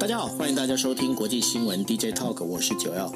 大家好，欢迎大家收听国际新闻 DJ Talk，我是九幺。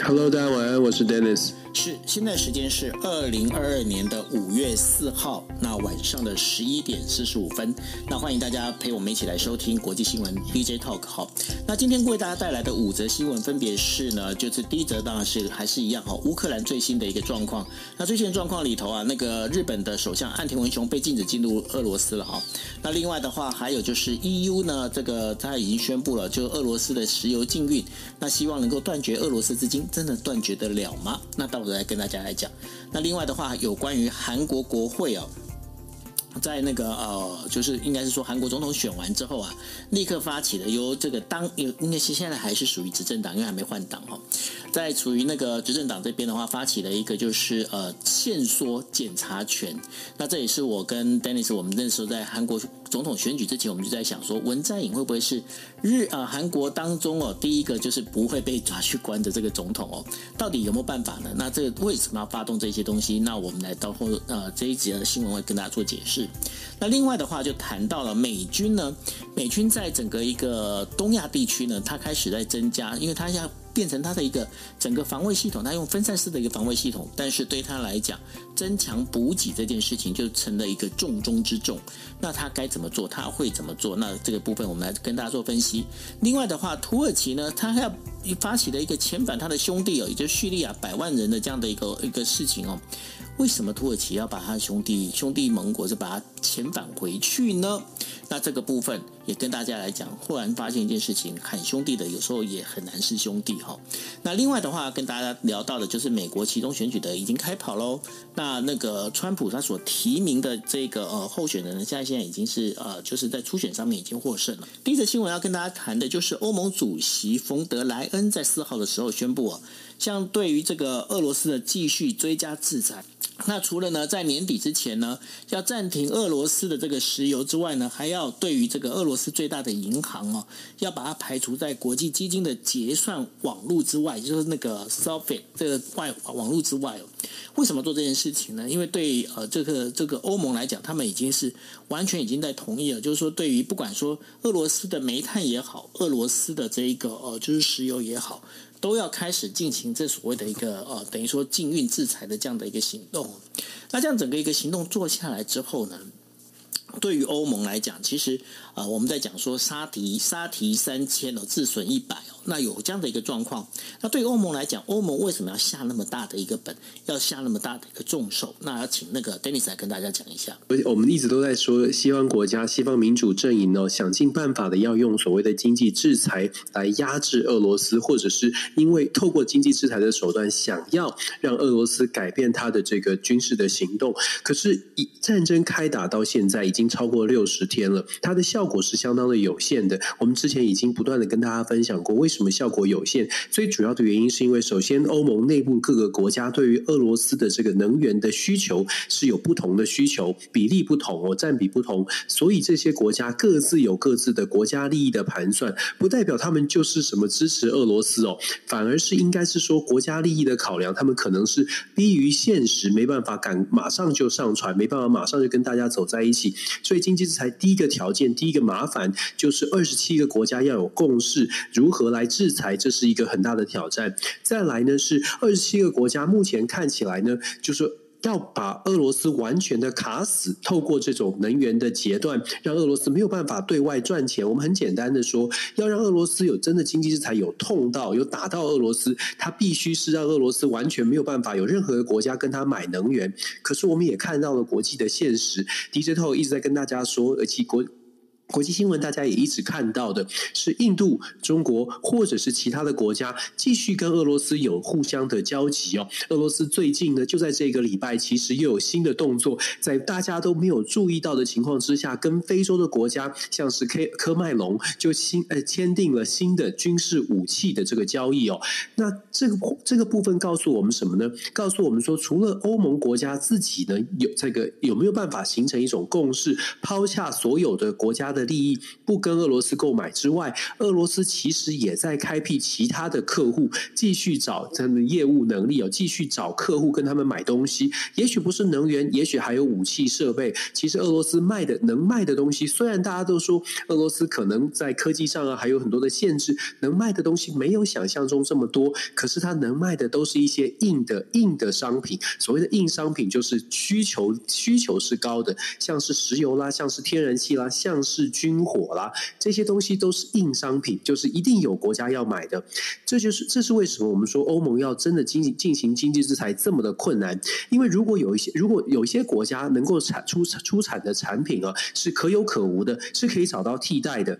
Hello，大家晚安，我是 Dennis。是，现在时间是二零二二年的五月四号，那晚上的十一点四十五分。那欢迎大家陪我们一起来收听国际新闻 DJ Talk。好，那今天为大家带来的五则新闻分别是呢，就是第一则当然是还是一样哈，乌克兰最新的一个状况。那最新的状况里头啊，那个日本的首相岸田文雄被禁止进入俄罗斯了哈。那另外的话，还有就是 EU 呢，这个他已经宣布了，就俄罗斯的石油禁运，那希望能够断绝俄罗斯资金，真的断绝得了吗？那到。来跟大家来讲，那另外的话，有关于韩国国会哦，在那个呃，就是应该是说韩国总统选完之后啊，立刻发起了由这个当有应该是现在还是属于执政党，因为还没换党哦，在处于那个执政党这边的话，发起了一个就是呃限缩检察权，那这也是我跟 Dennis 我们那时候在韩国。总统选举之前，我们就在想说，文在寅会不会是日啊韩国当中哦第一个就是不会被抓去关的这个总统哦？到底有没有办法呢？那这个为什么要发动这些东西？那我们来到后呃这一节的新闻会跟大家做解释。那另外的话就谈到了美军呢，美军在整个一个东亚地区呢，它开始在增加，因为它要。变成他的一个整个防卫系统，他用分散式的一个防卫系统，但是对他来讲，增强补给这件事情就成了一个重中之重。那他该怎么做？他会怎么做？那这个部分我们来跟大家做分析。另外的话，土耳其呢，他要发起的一个遣返他的兄弟哦，也就是叙利亚百万人的这样的一个一个事情哦。为什么土耳其要把他的兄弟兄弟盟国就把他遣返回去呢？那这个部分也跟大家来讲，忽然发现一件事情，喊兄弟的有时候也很难是兄弟哈。那另外的话，跟大家聊到的就是美国其中选举的已经开跑喽。那那个川普他所提名的这个呃候选人呢，现在现在已经是呃就是在初选上面已经获胜了。第一则新闻要跟大家谈的就是欧盟主席冯德莱恩在四号的时候宣布啊，像对于这个俄罗斯的继续追加制裁。那除了呢，在年底之前呢，要暂停俄罗斯的这个石油之外呢，还要对于这个俄罗斯最大的银行哦，要把它排除在国际基金的结算网络之外，就是那个 Sofit 这个外网络之外哦。为什么做这件事情呢？因为对呃这个这个欧盟来讲，他们已经是完全已经在同意了，就是说对于不管说俄罗斯的煤炭也好，俄罗斯的这一个呃就是石油也好。都要开始进行这所谓的一个呃，等于说禁运制裁的这样的一个行动。那这样整个一个行动做下来之后呢，对于欧盟来讲，其实啊、呃，我们在讲说杀敌杀敌三千哦，自损一百哦。那有这样的一个状况，那对于欧盟来讲，欧盟为什么要下那么大的一个本，要下那么大的一个重手？那要请那个 Dennis 来跟大家讲一下。我们一直都在说，西方国家、西方民主阵营呢，想尽办法的要用所谓的经济制裁来压制俄罗斯，或者是因为透过经济制裁的手段，想要让俄罗斯改变他的这个军事的行动。可是，以战争开打到现在已经超过六十天了，它的效果是相当的有限的。我们之前已经不断的跟大家分享过，为什？什么效果有限？最主要的原因是因为，首先欧盟内部各个国家对于俄罗斯的这个能源的需求是有不同的需求，比例不同哦，占比不同，所以这些国家各自有各自的国家利益的盘算，不代表他们就是什么支持俄罗斯哦，反而是应该是说国家利益的考量，他们可能是逼于现实，没办法赶马上就上船，没办法马上就跟大家走在一起，所以经济制裁第一个条件，第一个麻烦就是二十七个国家要有共识，如何来。制裁，这是一个很大的挑战。再来呢，是二十七个国家，目前看起来呢，就是要把俄罗斯完全的卡死，透过这种能源的截断，让俄罗斯没有办法对外赚钱。我们很简单的说，要让俄罗斯有真的经济制裁，有痛到，有打到俄罗斯，它必须是让俄罗斯完全没有办法有任何的国家跟他买能源。可是我们也看到了国际的现实，DJ 头一直在跟大家说，而且国。国际新闻，大家也一直看到的是印度、中国或者是其他的国家继续跟俄罗斯有互相的交集哦。俄罗斯最近呢，就在这个礼拜，其实又有新的动作，在大家都没有注意到的情况之下，跟非洲的国家，像是科科麦隆，就新呃签订了新的军事武器的这个交易哦。那这个这个部分告诉我们什么呢？告诉我们说，除了欧盟国家自己呢有这个有没有办法形成一种共识，抛下所有的国家。的利益不跟俄罗斯购买之外，俄罗斯其实也在开辟其他的客户，继续找他们业务能力哦，继续找客户跟他们买东西。也许不是能源，也许还有武器设备。其实俄罗斯卖的能卖的东西，虽然大家都说俄罗斯可能在科技上啊还有很多的限制，能卖的东西没有想象中这么多。可是它能卖的都是一些硬的硬的商品。所谓的硬商品，就是需求需求是高的，像是石油啦，像是天然气啦，像是军火啦，这些东西都是硬商品，就是一定有国家要买的。这就是这是为什么我们说欧盟要真的进行进行经济制裁这么的困难，因为如果有一些如果有一些国家能够产出出产的产品啊是可有可无的，是可以找到替代的，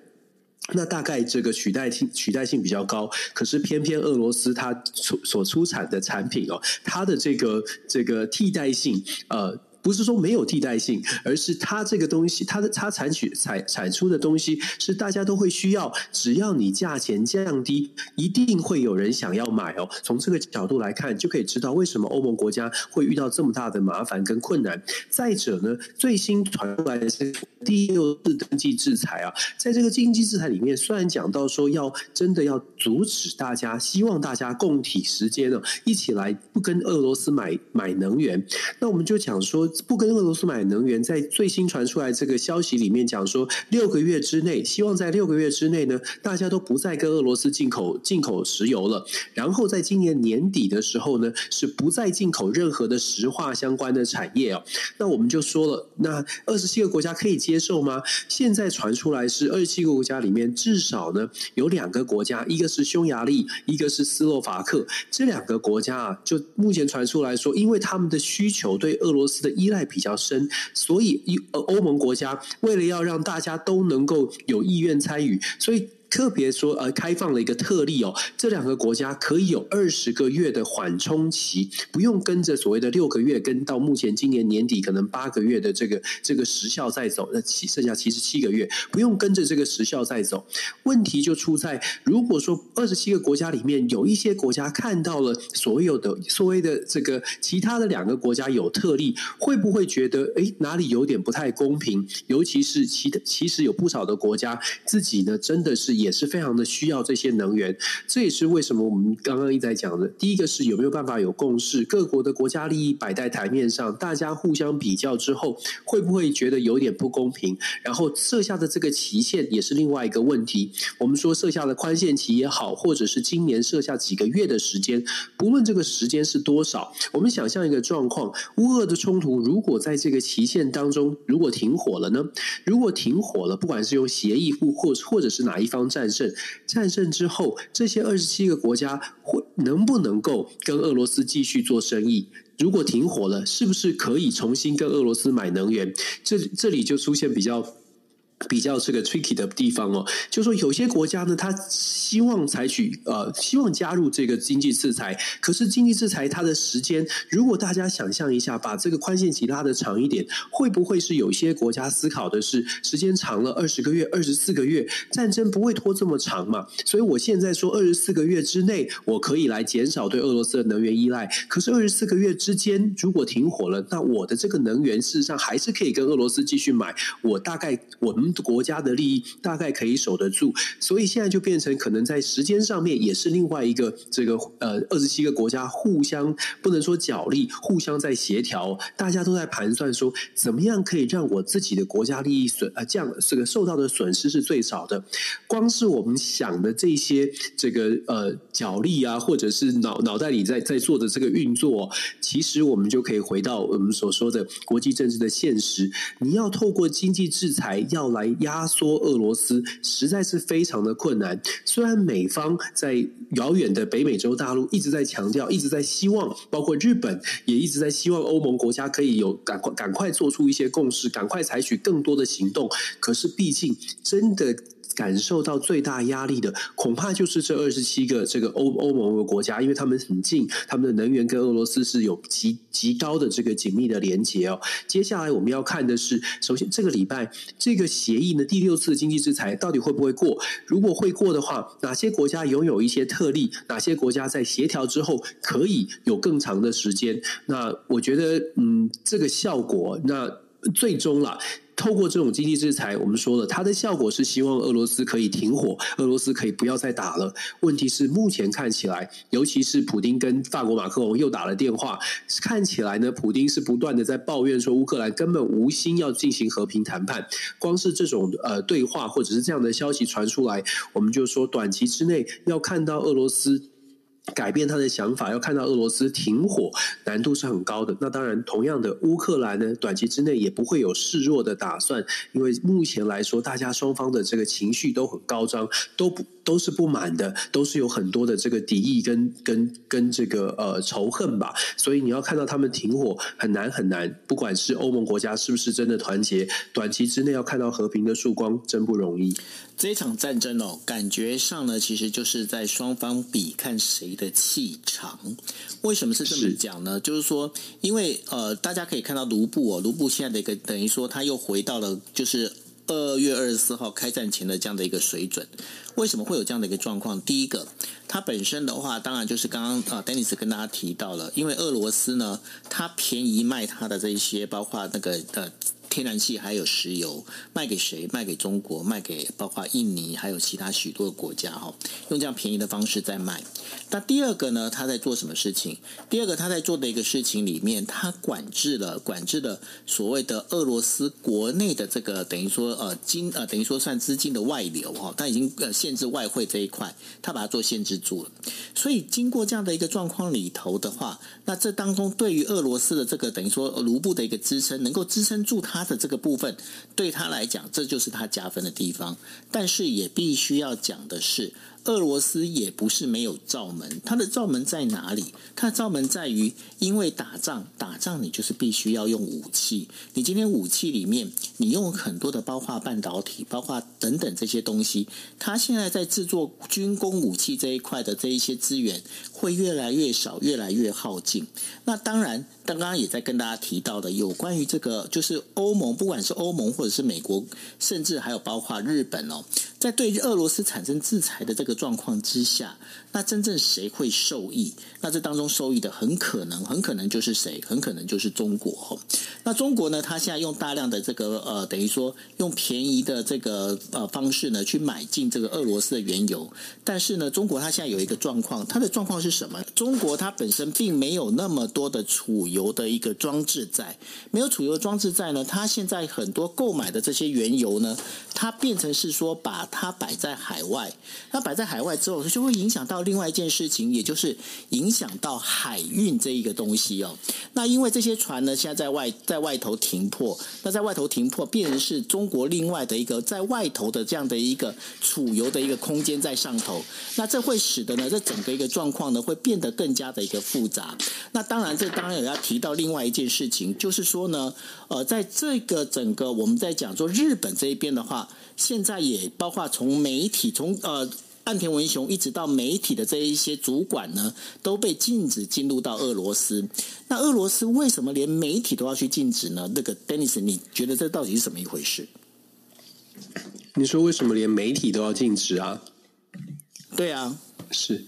那大概这个取代性取代性比较高。可是偏偏俄罗斯它出所出产的产品哦，它的这个这个替代性呃。不是说没有替代性，而是它这个东西，它的它产取产产出的东西是大家都会需要，只要你价钱降低，一定会有人想要买哦。从这个角度来看，就可以知道为什么欧盟国家会遇到这么大的麻烦跟困难。再者呢，最新传出来的是第六次经济制裁啊，在这个经济制裁里面，虽然讲到说要真的要阻止大家，希望大家共体时间呢，一起来不跟俄罗斯买买能源，那我们就讲说。不跟俄罗斯买能源，在最新传出来这个消息里面讲说，六个月之内，希望在六个月之内呢，大家都不再跟俄罗斯进口进口石油了。然后在今年年底的时候呢，是不再进口任何的石化相关的产业哦。那我们就说了，那二十七个国家可以接受吗？现在传出来是二十七个国家里面至少呢有两个国家，一个是匈牙利，一个是斯洛伐克。这两个国家啊，就目前传出来说，因为他们的需求对俄罗斯的依赖比较深，所以欧欧盟国家为了要让大家都能够有意愿参与，所以。特别说，呃，开放了一个特例哦，这两个国家可以有二十个月的缓冲期，不用跟着所谓的六个月，跟到目前今年年底可能八个月的这个这个时效在走，那其剩下七十七个月，不用跟着这个时效在走。问题就出在，如果说二十七个国家里面有一些国家看到了所有的所谓的这个其他的两个国家有特例，会不会觉得哎哪里有点不太公平？尤其是其其实有不少的国家自己呢真的是也。也是非常的需要这些能源，这也是为什么我们刚刚一直在讲的。第一个是有没有办法有共识，各国的国家利益摆在台面上，大家互相比较之后，会不会觉得有点不公平？然后设下的这个期限也是另外一个问题。我们说设下的宽限期也好，或者是今年设下几个月的时间，不论这个时间是多少，我们想象一个状况：乌俄的冲突如果在这个期限当中如果停火了呢？如果停火了，不管是用协议或或或者是哪一方。战胜，战胜之后，这些二十七个国家会能不能够跟俄罗斯继续做生意？如果停火了，是不是可以重新跟俄罗斯买能源？这这里就出现比较。比较这个 tricky 的地方哦，就是说有些国家呢，他希望采取呃，希望加入这个经济制裁，可是经济制裁它的时间，如果大家想象一下，把这个宽限期拉的长一点，会不会是有些国家思考的是时间长了二十个月、二十四个月，战争不会拖这么长嘛？所以我现在说二十四个月之内，我可以来减少对俄罗斯的能源依赖，可是二十四个月之间如果停火了，那我的这个能源事实上还是可以跟俄罗斯继续买，我大概我们国家的利益大概可以守得住，所以现在就变成可能在时间上面也是另外一个这个呃二十七个国家互相不能说角力，互相在协调，大家都在盘算说怎么样可以让我自己的国家利益损呃这样这个受到的损失是最少的。光是我们想的这些这个呃角力啊，或者是脑脑袋里在在做的这个运作，其实我们就可以回到我们所说的国际政治的现实，你要透过经济制裁要来。压缩俄罗斯实在是非常的困难。虽然美方在遥远的北美洲大陆一直在强调，一直在希望，包括日本也一直在希望欧盟国家可以有赶快赶快做出一些共识，赶快采取更多的行动。可是毕竟真的。感受到最大压力的，恐怕就是这二十七个这个欧欧盟的国家，因为他们很近，他们的能源跟俄罗斯是有极极高的这个紧密的连接哦。接下来我们要看的是，首先这个礼拜这个协议呢，第六次经济制裁到底会不会过？如果会过的话，哪些国家拥有一些特例？哪些国家在协调之后可以有更长的时间？那我觉得，嗯，这个效果，那最终啦。透过这种经济制裁，我们说了，它的效果是希望俄罗斯可以停火，俄罗斯可以不要再打了。问题是目前看起来，尤其是普丁跟法国马克龙又打了电话，看起来呢，普丁是不断的在抱怨说乌克兰根本无心要进行和平谈判。光是这种呃对话或者是这样的消息传出来，我们就说短期之内要看到俄罗斯。改变他的想法，要看到俄罗斯停火，难度是很高的。那当然，同样的，乌克兰呢，短期之内也不会有示弱的打算，因为目前来说，大家双方的这个情绪都很高涨，都不都是不满的，都是有很多的这个敌意跟跟跟这个呃仇恨吧。所以你要看到他们停火很难很难，不管是欧盟国家是不是真的团结，短期之内要看到和平的曙光真不容易。这一场战争哦，感觉上呢，其实就是在双方比看谁的气场。为什么是这么讲呢？是就是说，因为呃，大家可以看到卢布哦，卢布现在的一个等于说他又回到了就是二月二十四号开战前的这样的一个水准。为什么会有这样的一个状况？第一个，它本身的话，当然就是刚刚啊，Dennis 跟大家提到了，因为俄罗斯呢，它便宜卖它的这一些，包括那个呃。天然气还有石油卖给谁？卖给中国，卖给包括印尼，还有其他许多的国家哈，用这样便宜的方式在卖。那第二个呢？他在做什么事情？第二个他在做的一个事情里面，他管制了管制了所谓的俄罗斯国内的这个等于说呃金呃等于说算资金的外流哈，他已经呃限制外汇这一块，他把它做限制住了。所以经过这样的一个状况里头的话，那这当中对于俄罗斯的这个等于说卢布的一个支撑，能够支撑住他。的这个部分对他来讲，这就是他加分的地方。但是也必须要讲的是。俄罗斯也不是没有罩门，它的罩门在哪里？它的罩门在于，因为打仗，打仗你就是必须要用武器。你今天武器里面，你用很多的，包括半导体，包括等等这些东西，它现在在制作军工武器这一块的这一些资源会越来越少，越来越耗尽。那当然，刚刚也在跟大家提到的，有关于这个，就是欧盟，不管是欧盟或者是美国，甚至还有包括日本哦，在对俄罗斯产生制裁的这个。状况之下，那真正谁会受益？那这当中受益的很可能，很可能就是谁？很可能就是中国。那中国呢？他现在用大量的这个呃，等于说用便宜的这个呃方式呢，去买进这个俄罗斯的原油。但是呢，中国它现在有一个状况，它的状况是什么？中国它本身并没有那么多的储油的一个装置在，没有储油装置在呢，它现在很多购买的这些原油呢，它变成是说把它摆在海外，它摆在。海外之后，它就会影响到另外一件事情，也就是影响到海运这一个东西哦。那因为这些船呢，现在在外在外头停泊，那在外头停泊，变成是中国另外的一个在外头的这样的一个储油的一个空间在上头。那这会使得呢，这整个一个状况呢，会变得更加的一个复杂。那当然，这当然也要提到另外一件事情，就是说呢，呃，在这个整个我们在讲说日本这一边的话，现在也包括从媒体从呃。岸田文雄一直到媒体的这一些主管呢，都被禁止进入到俄罗斯。那俄罗斯为什么连媒体都要去禁止呢？那个 Dennis，你觉得这到底是怎么一回事？你说为什么连媒体都要禁止啊？对啊，是。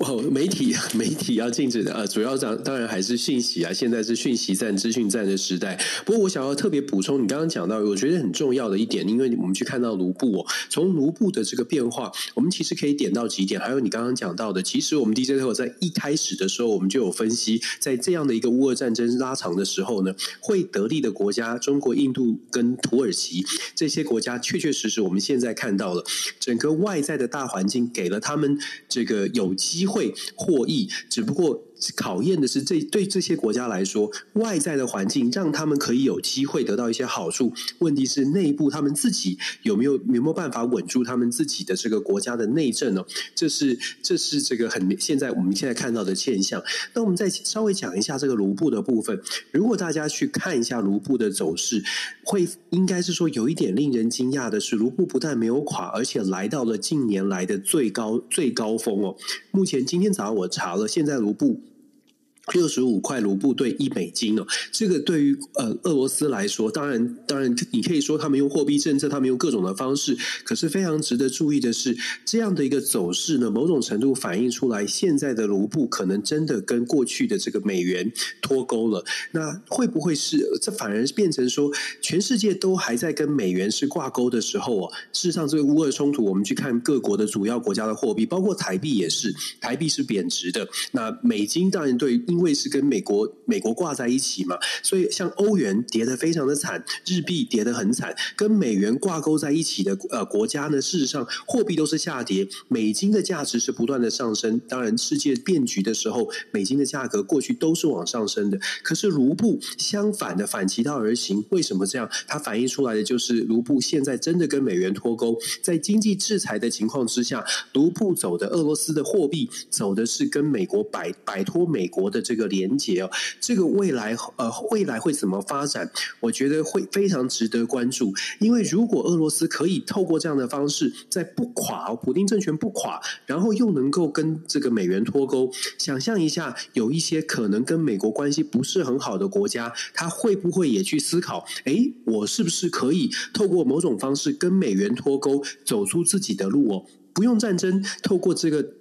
哦，媒体 媒体要禁止的啊，主要讲当然还是讯息啊。现在是讯息战、资讯战的时代。不过我想要特别补充，你刚刚讲到，我觉得很重要的一点，因为我们去看到卢布哦，从卢布的这个变化，我们其实可以点到几点。还有你刚刚讲到的，其实我们 DJ 特在一开始的时候，我们就有分析，在这样的一个乌俄战争拉长的时候呢，会得利的国家，中国、印度跟土耳其这些国家，确确实实我们现在看到了整个外在的大环境，给了他们这个有机会获益，只不过。考验的是这对这些国家来说，外在的环境让他们可以有机会得到一些好处。问题是内部他们自己有没有有没有办法稳住他们自己的这个国家的内政呢？这是这是这个很现在我们现在看到的现象。那我们再稍微讲一下这个卢布的部分。如果大家去看一下卢布的走势，会应该是说有一点令人惊讶的是，卢布不但没有垮，而且来到了近年来的最高最高峰哦。目前今天早上我查了，现在卢布。六十五块卢布兑一美金哦，这个对于呃俄罗斯来说，当然当然，你可以说他们用货币政策，他们用各种的方式，可是非常值得注意的是，这样的一个走势呢，某种程度反映出来，现在的卢布可能真的跟过去的这个美元脱钩了。那会不会是这反而变成说，全世界都还在跟美元是挂钩的时候哦？事实上，这个乌俄冲突，我们去看各国的主要国家的货币，包括台币也是，台币是贬值的。那美金当然对。因为是跟美国美国挂在一起嘛，所以像欧元跌得非常的惨，日币跌得很惨，跟美元挂钩在一起的呃国家呢，事实上货币都是下跌，美金的价值是不断的上升。当然，世界变局的时候，美金的价格过去都是往上升的。可是卢布相反的反其道而行，为什么这样？它反映出来的就是卢布现在真的跟美元脱钩，在经济制裁的情况之下，卢布走的俄罗斯的货币走的是跟美国摆摆脱美国的。这个连接哦，这个未来呃，未来会怎么发展？我觉得会非常值得关注。因为如果俄罗斯可以透过这样的方式，在不垮普丁政权不垮，然后又能够跟这个美元脱钩，想象一下，有一些可能跟美国关系不是很好的国家，他会不会也去思考？哎，我是不是可以透过某种方式跟美元脱钩，走出自己的路哦？不用战争，透过这个。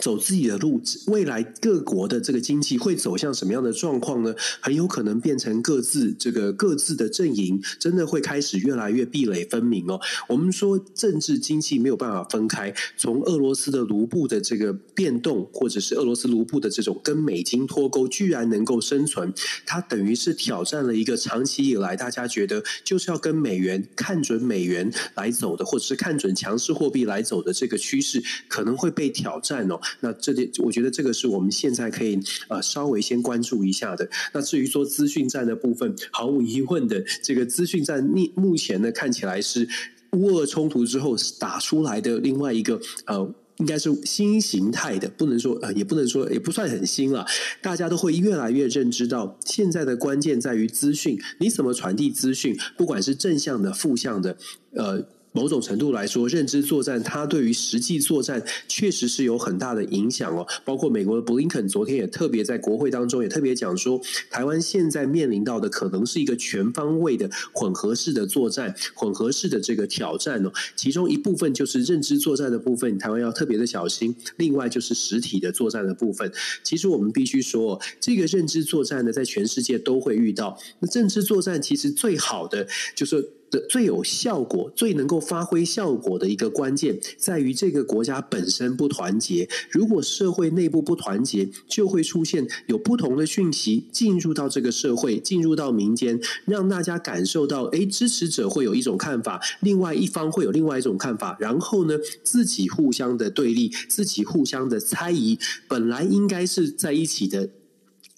走自己的路，未来各国的这个经济会走向什么样的状况呢？很有可能变成各自这个各自的阵营，真的会开始越来越壁垒分明哦。我们说政治经济没有办法分开，从俄罗斯的卢布的这个变动，或者是俄罗斯卢布的这种跟美金脱钩，居然能够生存，它等于是挑战了一个长期以来大家觉得就是要跟美元看准美元来走的，或者是看准强势货币来走的这个趋势，可能会被挑战哦。那这点，我觉得这个是我们现在可以呃稍微先关注一下的。那至于说资讯战的部分，毫无疑问的，这个资讯战目目前呢看起来是乌俄冲突之后打出来的另外一个呃，应该是新形态的，不能说呃，也不能说也不算很新了。大家都会越来越认知到，现在的关键在于资讯，你怎么传递资讯，不管是正向的、负向的，呃。某种程度来说，认知作战它对于实际作战确实是有很大的影响哦。包括美国的布林肯昨天也特别在国会当中也特别讲说，台湾现在面临到的可能是一个全方位的混合式的作战，混合式的这个挑战哦。其中一部分就是认知作战的部分，台湾要特别的小心。另外就是实体的作战的部分。其实我们必须说，这个认知作战呢，在全世界都会遇到。那认知作战其实最好的就是。最有效果、最能够发挥效果的一个关键，在于这个国家本身不团结。如果社会内部不团结，就会出现有不同的讯息进入到这个社会，进入到民间，让大家感受到，诶，支持者会有一种看法，另外一方会有另外一种看法，然后呢，自己互相的对立，自己互相的猜疑，本来应该是在一起的。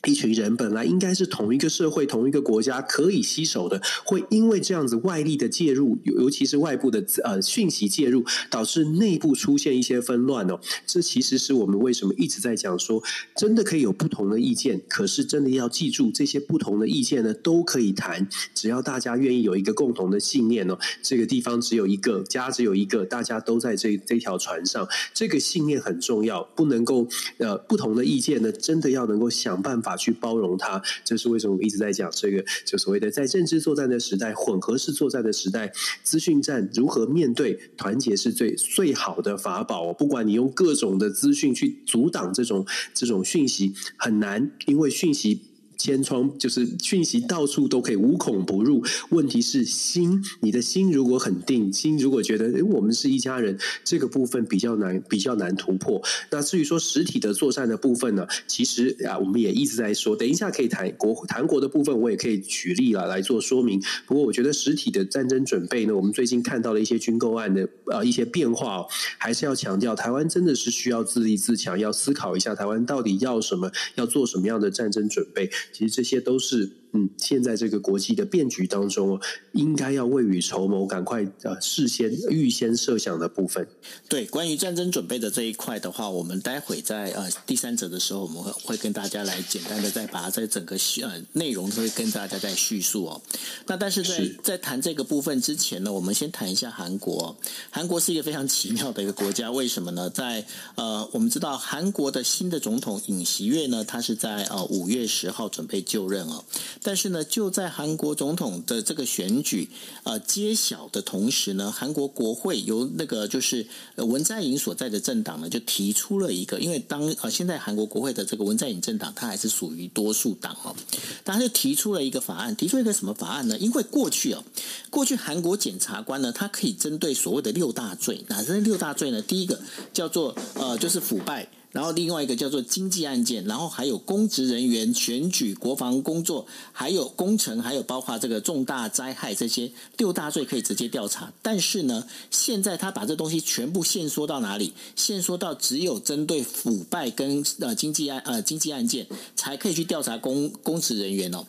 一群人本来应该是同一个社会、同一个国家可以携手的，会因为这样子外力的介入，尤其是外部的呃讯息介入，导致内部出现一些纷乱哦。这其实是我们为什么一直在讲说，真的可以有不同的意见，可是真的要记住，这些不同的意见呢都可以谈，只要大家愿意有一个共同的信念哦。这个地方只有一个家，只有一个，大家都在这这条船上，这个信念很重要，不能够呃不同的意见呢，真的要能够想办法。去包容它，这是为什么我一直在讲这个，就所谓的在政治作战的时代、混合式作战的时代，资讯战如何面对，团结是最最好的法宝。不管你用各种的资讯去阻挡这种这种讯息，很难，因为讯息。千疮就是讯息到处都可以无孔不入，问题是心，你的心如果很定，心如果觉得诶我们是一家人，这个部分比较难比较难突破。那至于说实体的作战的部分呢，其实啊我们也一直在说，等一下可以谈国谈国的部分，我也可以举例了来做说明。不过我觉得实体的战争准备呢，我们最近看到了一些军购案的啊一些变化哦，还是要强调台湾真的是需要自立自强，要思考一下台湾到底要什么，要做什么样的战争准备。其实这些都是嗯，现在这个国际的变局当中，应该要未雨绸缪，赶快呃事先预先设想的部分。对，关于战争准备的这一块的话，我们待会在呃第三者的时候，我们会会跟大家来简单的再把它在整个呃内容都会跟大家再叙述哦。那但是在是在谈这个部分之前呢，我们先谈一下韩国。韩国是一个非常奇妙的一个国家，为什么呢？在呃，我们知道韩国的新的总统尹锡悦呢，他是在呃五月十号准备就任哦。但是呢，就在韩国总统的这个选举呃揭晓的同时呢，韩国国会由那个就是文在寅所在的政党呢，就提出了一个，因为当呃现在韩国国会的这个文在寅政党，它还是属于多数党哦，他就提出了一个法案，提出一个什么法案呢？因为过去哦，过去韩国检察官呢，他可以针对所谓的六大罪，哪是六大罪呢？第一个叫做呃，就是腐败。然后另外一个叫做经济案件，然后还有公职人员选举、国防工作，还有工程，还有包括这个重大灾害这些六大罪可以直接调查。但是呢，现在他把这东西全部限缩到哪里？限缩到只有针对腐败跟呃经济案呃经济案件才可以去调查公公职人员哦。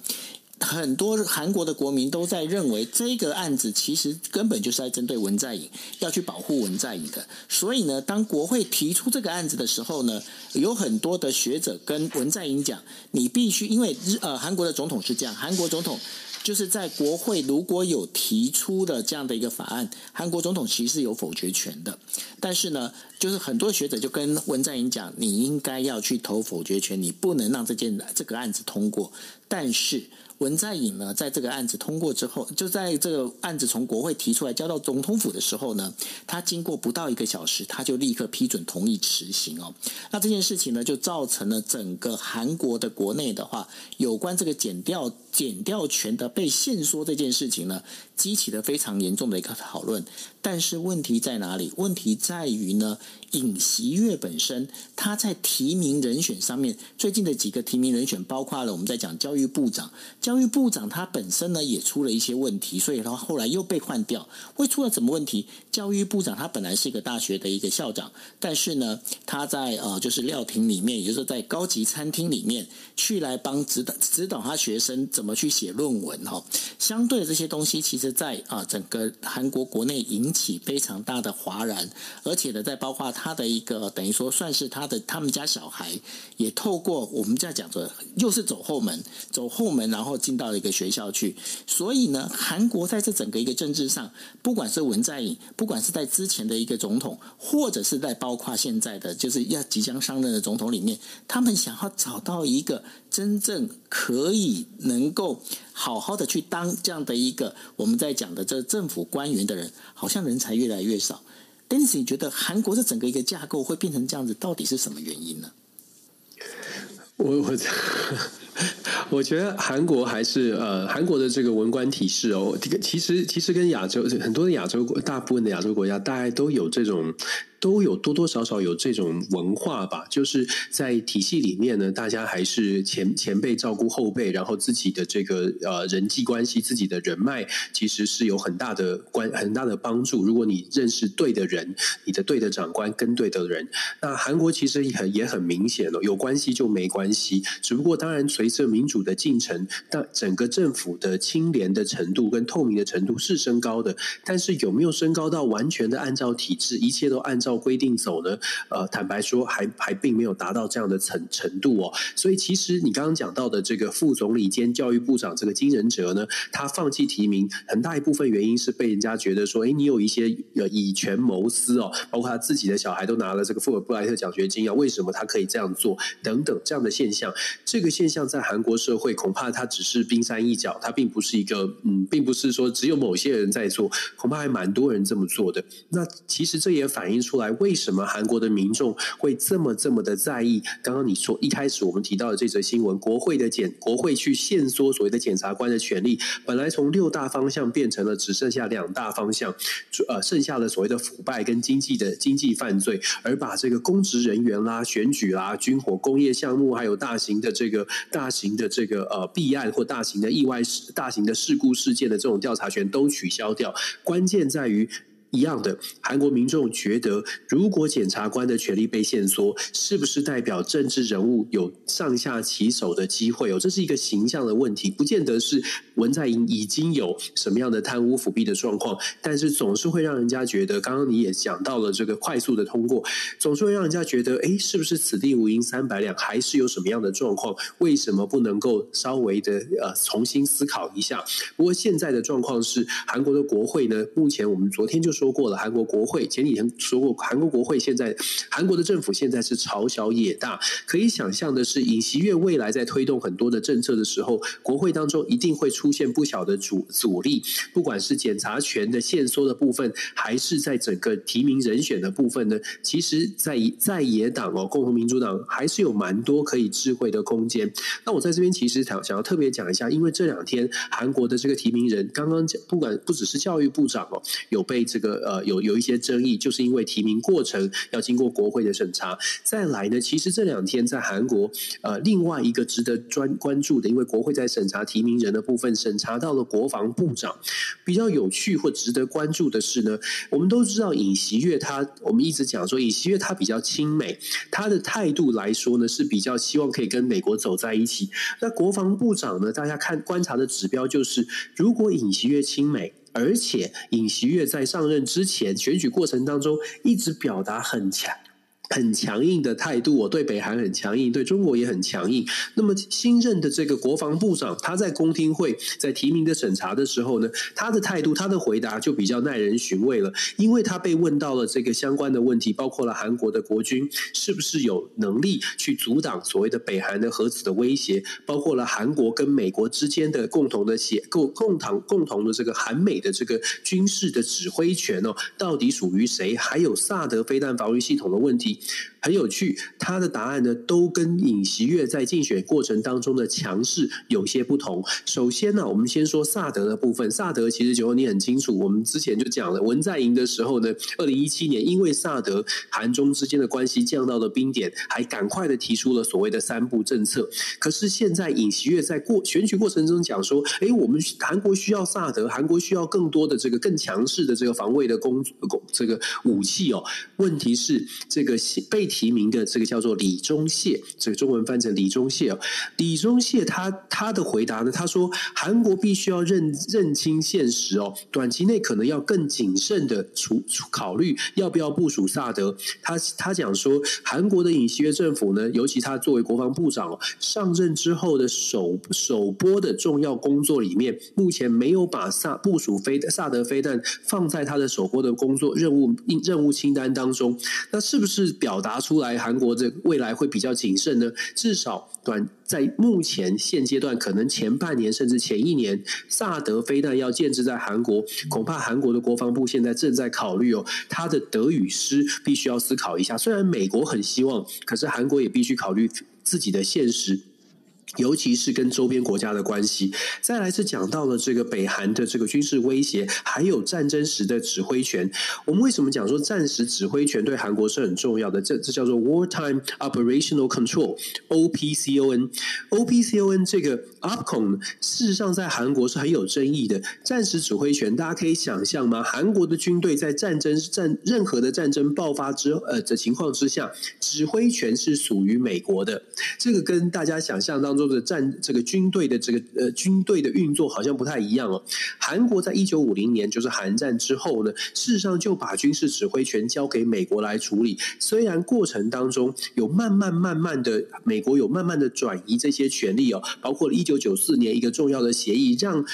很多韩国的国民都在认为，这个案子其实根本就是在针对文在寅，要去保护文在寅的。所以呢，当国会提出这个案子的时候呢，有很多的学者跟文在寅讲，你必须因为日呃韩国的总统是这样，韩国总统就是在国会如果有提出的这样的一个法案，韩国总统其实是有否决权的。但是呢，就是很多学者就跟文在寅讲，你应该要去投否决权，你不能让这件这个案子通过。但是文在寅呢，在这个案子通过之后，就在这个案子从国会提出来交到总统府的时候呢，他经过不到一个小时，他就立刻批准同意执行哦。那这件事情呢，就造成了整个韩国的国内的话，有关这个减掉减掉权的被限缩这件事情呢，激起了非常严重的一个讨论。但是问题在哪里？问题在于呢，尹锡悦本身他在提名人选上面，最近的几个提名人选，包括了我们在讲教育部长。教育部长他本身呢也出了一些问题，所以他后来又被换掉。会出了什么问题？教育部长他本来是一个大学的一个校长，但是呢他在呃就是料亭里面，也就是在高级餐厅里面去来帮指导指导他学生怎么去写论文哈。相对的这些东西，其实在啊、整个韩国国内引起非常大的哗然，而且呢在包括他的一个等于说算是他的他们家小孩也透过我们这样讲的又是走后门走后门，然后。进到一个学校去，所以呢，韩国在这整个一个政治上，不管是文在寅，不管是在之前的一个总统，或者是在包括现在的就是要即将上任的总统里面，他们想要找到一个真正可以能够好好的去当这样的一个我们在讲的这政府官员的人，好像人才越来越少。但是你觉得韩国这整个一个架构会变成这样子，到底是什么原因呢？我我。我觉得韩国还是呃，韩国的这个文官体系哦，这个其实其实跟亚洲很多的亚洲国，大部分的亚洲国家，大概都有这种。都有多多少少有这种文化吧，就是在体系里面呢，大家还是前前辈照顾后辈，然后自己的这个呃人际关系、自己的人脉，其实是有很大的关很大的帮助。如果你认识对的人，你的对的长官跟对的人，那韩国其实也很也很明显了，有关系就没关系。只不过当然随着民主的进程，但整个政府的清廉的程度跟透明的程度是升高的，但是有没有升高到完全的按照体制，一切都按照规定走呢？呃，坦白说还，还并没有达到这样的程程度哦。所以，其实你刚刚讲到的这个副总理兼教育部长这个金仁哲呢，他放弃提名，很大一部分原因是被人家觉得说，哎，你有一些呃以权谋私哦，包括他自己的小孩都拿了这个富尔布莱特奖学金啊，为什么他可以这样做？等等这样的现象，这个现象在韩国社会恐怕它只是冰山一角，它并不是一个嗯，并不是说只有某些人在做，恐怕还蛮多人这么做的。那其实这也反映出来。为什么韩国的民众会这么这么的在意？刚刚你说一开始我们提到的这则新闻，国会的检国会去限缩所谓的检察官的权力，本来从六大方向变成了只剩下两大方向，呃，剩下了所谓的腐败跟经济的经济犯罪，而把这个公职人员啦、选举啦、军火工业项目，还有大型的这个大大型的这个呃弊案或大型的意外事、大型的事故事件的这种调查权都取消掉。关键在于。一样的，韩国民众觉得，如果检察官的权力被限缩，是不是代表政治人物有上下其手的机会？哦，这是一个形象的问题，不见得是文在寅已经有什么样的贪污腐弊的状况，但是总是会让人家觉得，刚刚你也讲到了这个快速的通过，总是会让人家觉得，哎，是不是此地无银三百两，还是有什么样的状况？为什么不能够稍微的呃重新思考一下？不过现在的状况是，韩国的国会呢，目前我们昨天就说过了，韩国国会前几天说过，韩国国会现在韩国的政府现在是朝小野大，可以想象的是，尹锡悦未来在推动很多的政策的时候，国会当中一定会出出现不小的阻阻力，不管是检察权的限缩的部分，还是在整个提名人选的部分呢，其实在在野党哦，共同民主党还是有蛮多可以智慧的空间。那我在这边其实想想要特别讲一下，因为这两天韩国的这个提名人刚刚讲，不管不只是教育部长哦，有被这个呃有有一些争议，就是因为提名过程要经过国会的审查。再来呢，其实这两天在韩国呃另外一个值得专关注的，因为国会在审查提名人的部分，审查到了国防部长。比较有趣或值得关注的是呢，我们都知道尹锡悦他，我们一直讲说尹锡悦他比较亲美，他的态度来说呢是比较希望可以跟美国走在一起。那国防部长呢，大家看观察的指标就是，如果尹锡悦亲美，而且尹锡悦在上任之前选举过程当中一直表达很强。很强硬的态度，我对北韩很强硬，对中国也很强硬。那么新任的这个国防部长，他在公听会，在提名的审查的时候呢，他的态度，他的回答就比较耐人寻味了。因为他被问到了这个相关的问题，包括了韩国的国军是不是有能力去阻挡所谓的北韩的核子的威胁，包括了韩国跟美国之间的共同的协共共同共同的这个韩美的这个军事的指挥权哦，到底属于谁？还有萨德飞弹防御系统的问题。pays. 很有趣，他的答案呢，都跟尹锡悦在竞选过程当中的强势有些不同。首先呢，我们先说萨德的部分。萨德其实九你很清楚，我们之前就讲了，文在寅的时候呢，二零一七年因为萨德韩中之间的关系降到了冰点，还赶快的提出了所谓的三步政策。可是现在尹锡悦在过选举过程中讲说，哎，我们韩国需要萨德，韩国需要更多的这个更强势的这个防卫的工工这个武器哦。问题是这个。被提名的这个叫做李忠谢，这个中文翻成李忠谢哦。李忠谢他他的回答呢，他说韩国必须要认认清现实哦，短期内可能要更谨慎的处考虑要不要部署萨德。他他讲说，韩国的尹锡悦政府呢，尤其他作为国防部长哦，上任之后的首首波的重要工作里面，目前没有把萨部署飞萨德飞弹放在他的首波的工作任务任务清单当中。那是不是？表达出来，韩国这未来会比较谨慎呢。至少短在目前现阶段，可能前半年甚至前一年，萨德飞弹要建置在韩国，恐怕韩国的国防部现在正在考虑哦，他的德语师必须要思考一下。虽然美国很希望，可是韩国也必须考虑自己的现实。尤其是跟周边国家的关系，再来是讲到了这个北韩的这个军事威胁，还有战争时的指挥权。我们为什么讲说战时指挥权对韩国是很重要的？这这叫做 Wartime Operational Control（OPCON）。OPCON 这个 OPCON 事实上在韩国是很有争议的。战时指挥权，大家可以想象吗？韩国的军队在战争战任何的战争爆发之呃的情况之下，指挥权是属于美国的。这个跟大家想象当中。的战这个军队的这个呃军队的运作好像不太一样哦。韩国在一九五零年就是韩战之后呢，事实上就把军事指挥权交给美国来处理。虽然过程当中有慢慢慢慢的美国有慢慢的转移这些权利哦，包括了一九九四年一个重要的协议让。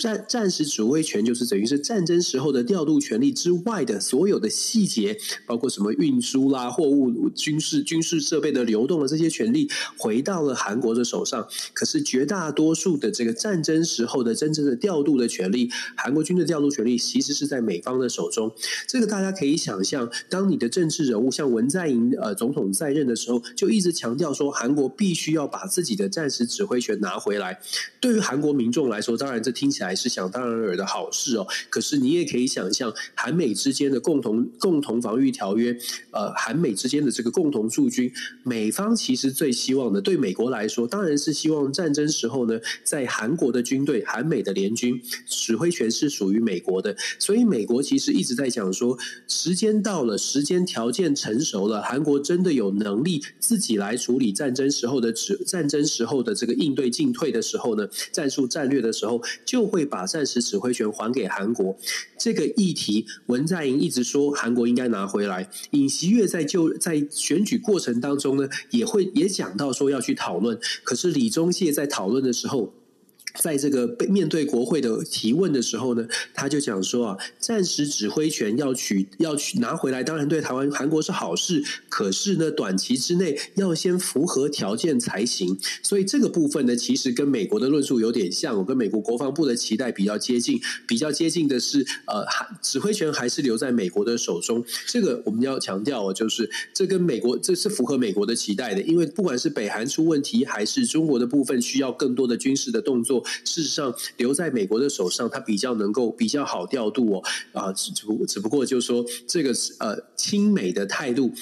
战战时指挥权就是等于是战争时候的调度权力之外的所有的细节，包括什么运输啦、货物、军事军事设备的流动的这些权力，回到了韩国的手上。可是绝大多数的这个战争时候的真正的调度的权力，韩国军的调度权力其实是在美方的手中。这个大家可以想象，当你的政治人物像文在寅呃总统在任的时候，就一直强调说韩国必须要把自己的战时指挥权拿回来。对于韩国民众来说，当然这听。听起来是想当然尔的好事哦。可是你也可以想象，韩美之间的共同共同防御条约，呃，韩美之间的这个共同驻军，美方其实最希望的，对美国来说，当然是希望战争时候呢，在韩国的军队，韩美的联军指挥权是属于美国的。所以美国其实一直在讲说，时间到了，时间条件成熟了，韩国真的有能力自己来处理战争时候的指战争时候的这个应对进退的时候呢，战术战略的时候，就就会把战时指挥权还给韩国。这个议题，文在寅一直说韩国应该拿回来。尹锡悦在就在选举过程当中呢，也会也讲到说要去讨论。可是李宗谢在讨论的时候。在这个被面对国会的提问的时候呢，他就讲说啊，暂时指挥权要取要取拿回来，当然对台湾韩国是好事，可是呢，短期之内要先符合条件才行。所以这个部分呢，其实跟美国的论述有点像，我跟美国国防部的期待比较接近。比较接近的是，呃，指挥权还是留在美国的手中。这个我们要强调，就是这跟美国这是符合美国的期待的，因为不管是北韩出问题，还是中国的部分需要更多的军事的动作。事实上，留在美国的手上，它比较能够比较好调度哦。啊，只不只不过就是说，这个呃亲美的态度。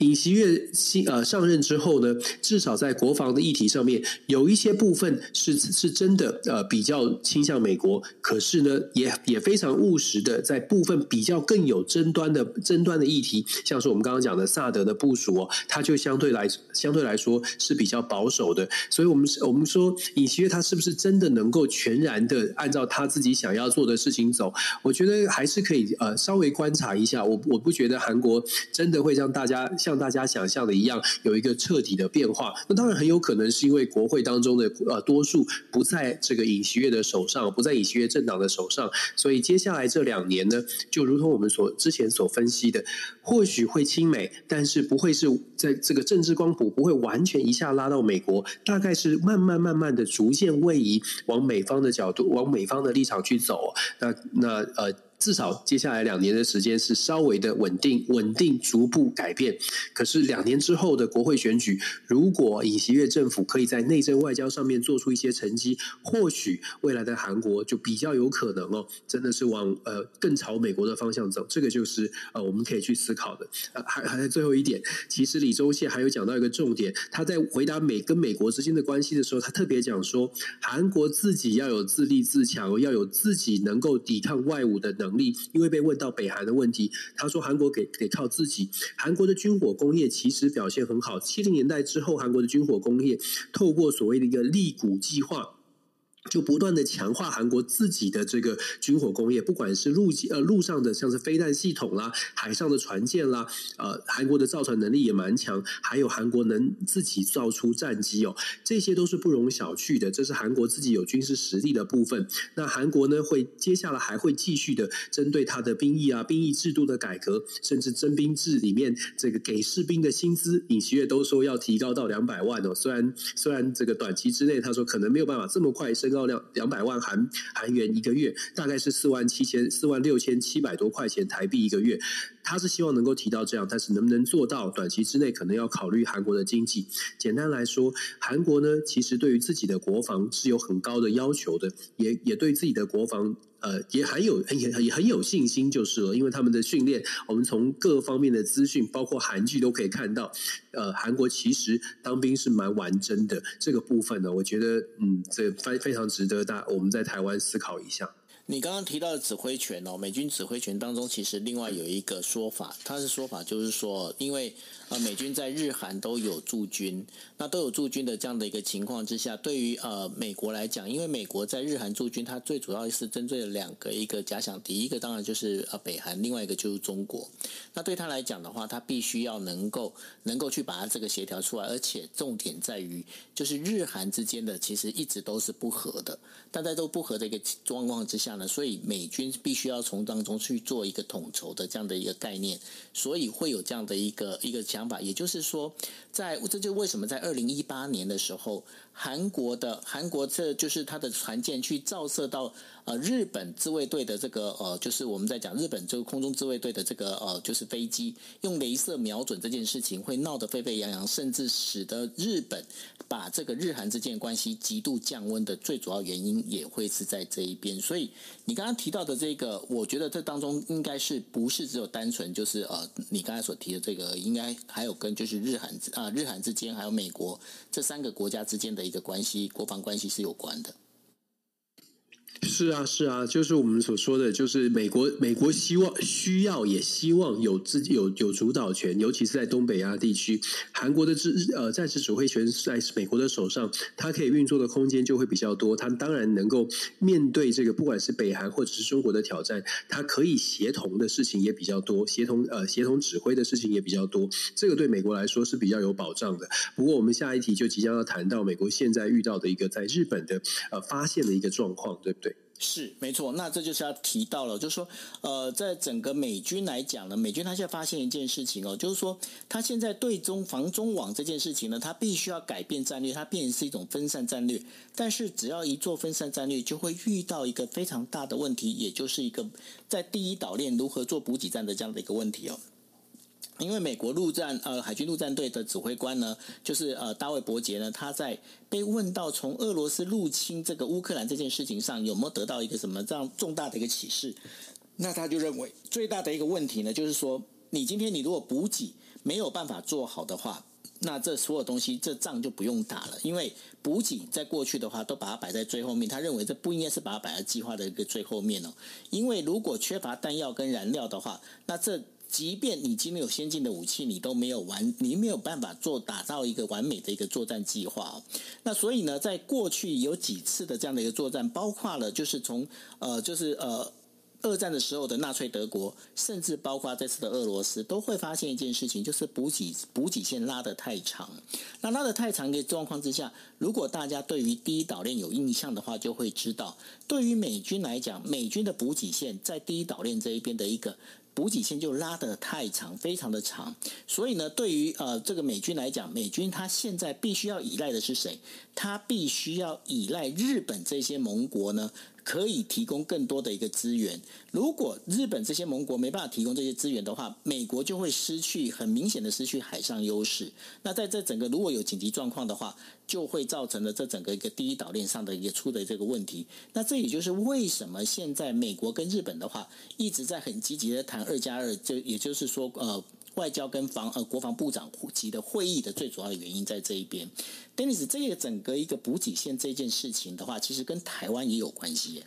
尹锡悦新呃上任之后呢，至少在国防的议题上面，有一些部分是是真的呃比较倾向美国，可是呢也也非常务实的，在部分比较更有争端的争端的议题，像是我们刚刚讲的萨德的部署哦，它就相对来相对来说是比较保守的，所以我们我们说尹锡悦他是不是真的能够全然的按照他自己想要做的事情走？我觉得还是可以呃稍微观察一下，我我不觉得韩国真的会让大家像。像大家想象的一样，有一个彻底的变化。那当然很有可能是因为国会当中的呃多数不在这个尹锡悦的手上，不在尹锡悦政党的手上，所以接下来这两年呢，就如同我们所之前所分析的，或许会亲美，但是不会是在这个政治光谱不会完全一下拉到美国，大概是慢慢慢慢的逐渐位移往美方的角度，往美方的立场去走。那那呃。至少接下来两年的时间是稍微的稳定，稳定逐步改变。可是两年之后的国会选举，如果尹锡悦政府可以在内政外交上面做出一些成绩，或许未来的韩国就比较有可能哦，真的是往呃更朝美国的方向走。这个就是呃我们可以去思考的。呃，还还在最后一点，其实李宗宪还有讲到一个重点，他在回答美跟美国之间的关系的时候，他特别讲说，韩国自己要有自立自强，要有自己能够抵抗外侮的能力。能力，因为被问到北韩的问题，他说韩国给得靠自己。韩国的军火工业其实表现很好。七零年代之后，韩国的军火工业透过所谓的一个利谷计划。就不断的强化韩国自己的这个军火工业，不管是陆基呃陆上的像是飞弹系统啦，海上的船舰啦，呃，韩国的造船能力也蛮强，还有韩国能自己造出战机哦，这些都是不容小觑的，这是韩国自己有军事实力的部分。那韩国呢，会接下来还会继续的针对他的兵役啊、兵役制度的改革，甚至征兵制里面这个给士兵的薪资，尹锡悦都说要提高到两百万哦。虽然虽然这个短期之内他说可能没有办法这么快升高。两两百万韩韩元一个月，大概是四万七千四万六千七百多块钱台币一个月。他是希望能够提到这样，但是能不能做到？短期之内可能要考虑韩国的经济。简单来说，韩国呢，其实对于自己的国防是有很高的要求的，也也对自己的国防。呃，也很有也也很有信心，就是了，因为他们的训练，我们从各方面的资讯，包括韩剧都可以看到，呃，韩国其实当兵是蛮完整的。这个部分呢，我觉得，嗯，这非非常值得大我们在台湾思考一下。你刚刚提到的指挥权哦，美军指挥权当中，其实另外有一个说法，他的说法就是说，因为呃美军在日韩都有驻军，那都有驻军的这样的一个情况之下，对于呃美国来讲，因为美国在日韩驻军，它最主要是针对了两个一个假想敌，一个当然就是呃北韩，另外一个就是中国。那对他来讲的话，他必须要能够能够去把它这个协调出来，而且重点在于，就是日韩之间的其实一直都是不和的，但在都不和的一个状况之下。呢，所以美军必须要从当中去做一个统筹的这样的一个概念，所以会有这样的一个一个想法。也就是说，在这就为什么在二零一八年的时候，韩国的韩国这就是他的船舰去照射到呃日本自卫队的这个呃，就是我们在讲日本这个空中自卫队的这个呃，就是飞机用镭射瞄准这件事情，会闹得沸沸扬扬，甚至使得日本把这个日韩之间关系极度降温的最主要原因，也会是在这一边。所以你刚刚提到的这个，我觉得这当中应该是不是只有单纯就是呃，你刚才所提的这个，应该还有跟就是日韩啊、日韩之间还有美国这三个国家之间的一个关系，国防关系是有关的。是啊，是啊，就是我们所说的，就是美国，美国希望需要也希望有自己有有主导权，尤其是在东北亚地区，韩国的指呃战时指挥权在美国的手上，它可以运作的空间就会比较多。它当然能够面对这个不管是北韩或者是中国的挑战，它可以协同的事情也比较多，协同呃协同指挥的事情也比较多。这个对美国来说是比较有保障的。不过我们下一题就即将要谈到美国现在遇到的一个在日本的呃发现的一个状况，对不对？是没错，那这就是要提到了，就是说，呃，在整个美军来讲呢，美军他现在发现一件事情哦，就是说，他现在对中防中网这件事情呢，他必须要改变战略，它变成是一种分散战略。但是，只要一做分散战略，就会遇到一个非常大的问题，也就是一个在第一岛链如何做补给战的这样的一个问题哦。因为美国陆战呃海军陆战队的指挥官呢，就是呃大卫伯杰呢，他在被问到从俄罗斯入侵这个乌克兰这件事情上有没有得到一个什么这样重大的一个启示，那他就认为最大的一个问题呢，就是说你今天你如果补给没有办法做好的话，那这所有东西这仗就不用打了，因为补给在过去的话都把它摆在最后面，他认为这不应该是把它摆在计划的一个最后面哦，因为如果缺乏弹药跟燃料的话，那这。即便你今天有先进的武器，你都没有完，你没有办法做打造一个完美的一个作战计划。那所以呢，在过去有几次的这样的一个作战，包括了就是从呃，就是呃。二战的时候的纳粹德国，甚至包括这次的俄罗斯，都会发现一件事情，就是补给补给线拉得太长。那拉得太长的状况之下，如果大家对于第一岛链有印象的话，就会知道，对于美军来讲，美军的补给线在第一岛链这一边的一个补给线就拉得太长，非常的长。所以呢，对于呃这个美军来讲，美军他现在必须要依赖的是谁？他必须要依赖日本这些盟国呢？可以提供更多的一个资源。如果日本这些盟国没办法提供这些资源的话，美国就会失去很明显的失去海上优势。那在这整个如果有紧急状况的话，就会造成了这整个一个第一岛链上的一个出的这个问题。那这也就是为什么现在美国跟日本的话一直在很积极的谈二加二，就也就是说呃。外交跟防呃国防部长级的会议的最主要的原因在这一边，Dennis，这个整个一个补给线这件事情的话，其实跟台湾也有关系。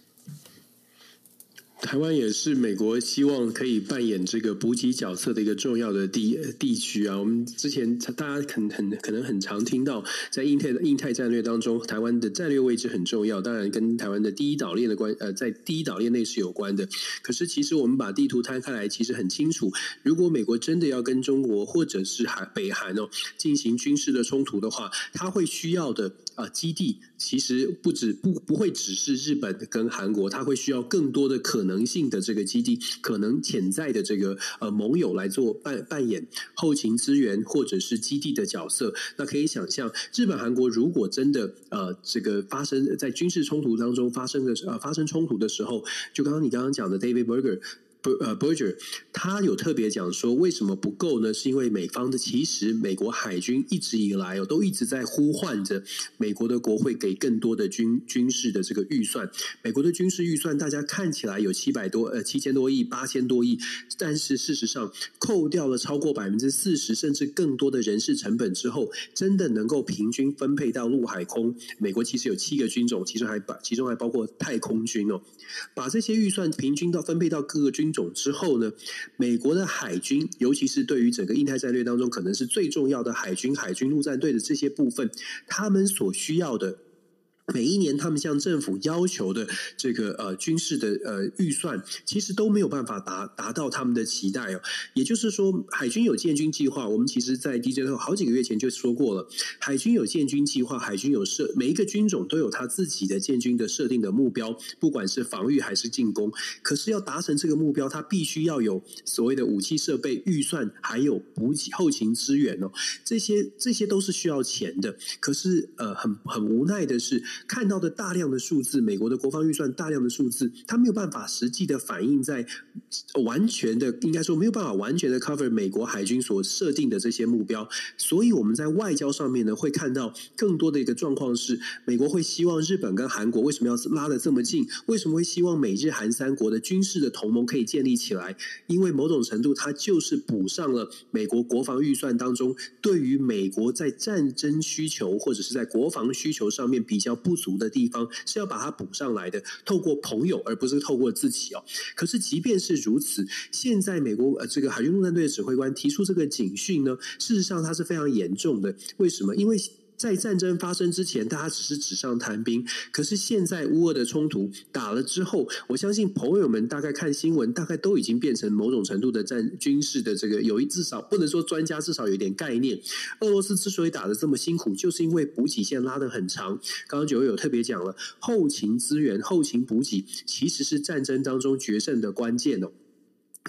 台湾也是美国希望可以扮演这个补给角色的一个重要的地地区啊。我们之前大家很很可能很常听到，在印太印太战略当中，台湾的战略位置很重要，当然跟台湾的第一岛链的关呃，在第一岛链内是有关的。可是其实我们把地图摊开来，其实很清楚，如果美国真的要跟中国或者是韩北韩哦进行军事的冲突的话，它会需要的。啊，基地其实不止不不会只是日本跟韩国，它会需要更多的可能性的这个基地，可能潜在的这个呃盟友来做扮扮演后勤资源或者是基地的角色。那可以想象，日本韩国如果真的呃这个发生在军事冲突当中发生的呃发生冲突的时候，就刚刚你刚刚讲的 David Berger。呃，Berger 他有特别讲说，为什么不够呢？是因为美方的其实美国海军一直以来哦，都一直在呼唤着美国的国会给更多的军军事的这个预算。美国的军事预算大家看起来有七百多呃七千多亿八千多亿，但是事实上扣掉了超过百分之四十甚至更多的人事成本之后，真的能够平均分配到陆海空。美国其实有七个军种，其中还把其中还包括太空军哦，把这些预算平均到分配到各个军种之后呢，美国的海军，尤其是对于整个印太战略当中可能是最重要的海军、海军陆战队的这些部分，他们所需要的每一年他们向政府要求的这个呃军事的呃预算，其实都没有办法达达到他们的期待哦。也就是说，海军有建军计划，我们其实在 DJ 后好几个月前就说过了，海军有建军计划，海军有设每一个军种都有他自己的建军的设定的目标，不管是防御还是进攻。可是要达成这个目标，他必须要有所谓的武器设备预算，还有补给后勤资源哦。这些这些都是需要钱的。可是呃，很很无奈的是。看到的大量的数字，美国的国防预算大量的数字，它没有办法实际的反映在完全的，应该说没有办法完全的 cover 美国海军所设定的这些目标。所以我们在外交上面呢，会看到更多的一个状况是，美国会希望日本跟韩国为什么要拉得这么近？为什么会希望美日韩三国的军事的同盟可以建立起来？因为某种程度，它就是补上了美国国防预算当中对于美国在战争需求或者是在国防需求上面比较。不足的地方是要把它补上来的，透过朋友而不是透过自己哦。可是即便是如此，现在美国呃这个海军陆战队的指挥官提出这个警讯呢，事实上它是非常严重的。为什么？因为在战争发生之前，大家只是纸上谈兵。可是现在乌俄的冲突打了之后，我相信朋友们大概看新闻，大概都已经变成某种程度的战军事的这个有一至少不能说专家，至少有点概念。俄罗斯之所以打得这么辛苦，就是因为补给线拉得很长。刚刚九月有特别讲了，后勤资源、后勤补给其实是战争当中决胜的关键哦。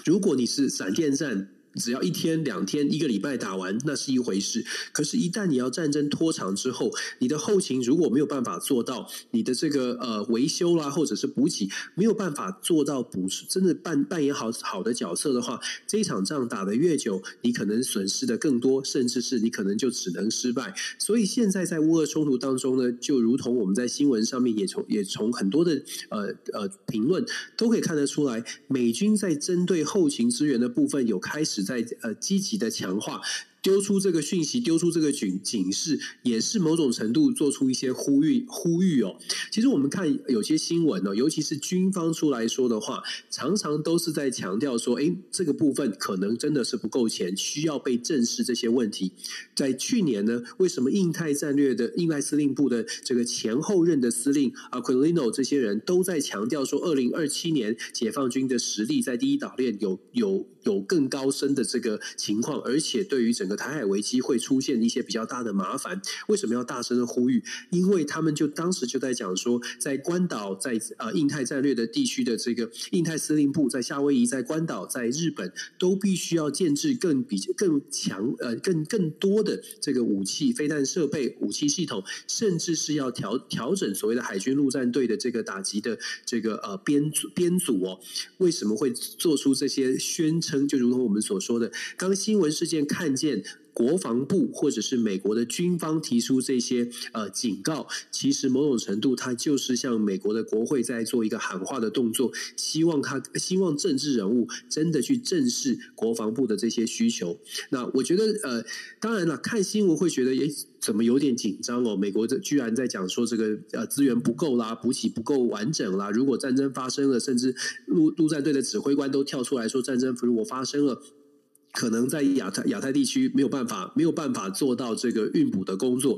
如果你是闪电战。只要一天两天一个礼拜打完，那是一回事。可是，一旦你要战争拖长之后，你的后勤如果没有办法做到，你的这个呃维修啦，或者是补给没有办法做到补，真的扮扮演好好的角色的话，这一场仗打得越久，你可能损失的更多，甚至是你可能就只能失败。所以，现在在乌俄冲突当中呢，就如同我们在新闻上面也从也从很多的呃呃评论都可以看得出来，美军在针对后勤资源的部分有开始。在呃积极的强化。丢出这个讯息，丢出这个警警示，也是某种程度做出一些呼吁呼吁哦。其实我们看有些新闻哦，尤其是军方出来说的话，常常都是在强调说，诶，这个部分可能真的是不够钱，需要被正视这些问题。在去年呢，为什么印太战略的印太司令部的这个前后任的司令 Aquilino 这些人都在强调说，二零二七年解放军的实力在第一岛链有有有更高深的这个情况，而且对于整个台海危机会出现一些比较大的麻烦，为什么要大声的呼吁？因为他们就当时就在讲说，在关岛，在呃印太战略的地区的这个印太司令部，在夏威夷，在关岛，在日本，都必须要建置更比更强呃更更多的这个武器、飞弹设备、武器系统，甚至是要调调整所谓的海军陆战队的这个打击的这个呃编组编组哦。为什么会做出这些宣称？就如同我们所说的，当新闻事件看见。国防部或者是美国的军方提出这些呃警告，其实某种程度，它就是向美国的国会在做一个喊话的动作，希望他希望政治人物真的去正视国防部的这些需求。那我觉得呃，当然了，看新闻会觉得诶，怎么有点紧张哦？美国这居然在讲说这个呃资源不够啦，补给不够完整啦，如果战争发生了，甚至陆陆战队的指挥官都跳出来说，战争如果发生了。可能在亚太亚太地区没有办法没有办法做到这个运补的工作。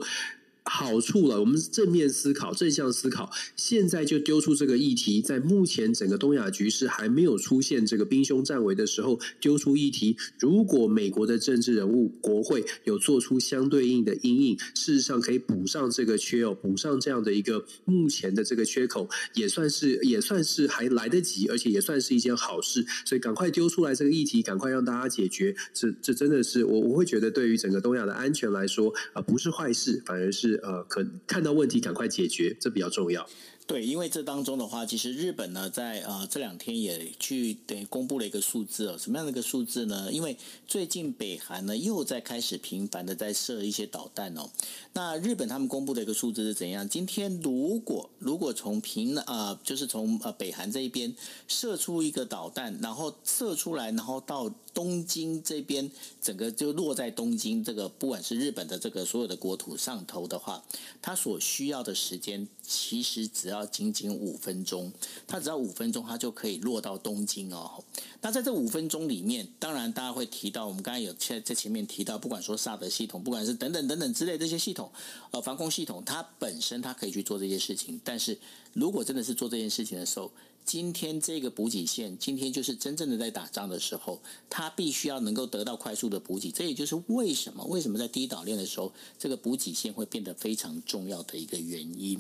好处了，我们正面思考、正向思考。现在就丢出这个议题，在目前整个东亚局势还没有出现这个兵凶战危的时候，丢出议题。如果美国的政治人物、国会有做出相对应的因应，事实上可以补上这个缺哦，补上这样的一个目前的这个缺口，也算是也算是还来得及，而且也算是一件好事。所以赶快丢出来这个议题，赶快让大家解决。这这真的是我我会觉得，对于整个东亚的安全来说啊，不是坏事，反而是。呃，可看到问题赶快解决，这比较重要。对，因为这当中的话，其实日本呢，在呃这两天也去等于公布了一个数字哦，什么样的一个数字呢？因为最近北韩呢又在开始频繁的在射一些导弹哦。那日本他们公布的一个数字是怎样？今天如果如果从平呃就是从呃北韩这一边射出一个导弹，然后射出来，然后到东京这边，整个就落在东京这个不管是日本的这个所有的国土上头的话，它所需要的时间其实只要。仅仅五分钟，它只要五分钟，它就可以落到东京哦。那在这五分钟里面，当然大家会提到，我们刚才有在在前面提到，不管说萨德系统，不管是等等等等之类这些系统，呃，防空系统，它本身它可以去做这些事情。但是如果真的是做这件事情的时候，今天这个补给线，今天就是真正的在打仗的时候，它必须要能够得到快速的补给。这也就是为什么为什么在第一岛链的时候，这个补给线会变得非常重要的一个原因。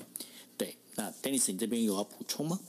对，那 Dennis，你这边有要补充吗？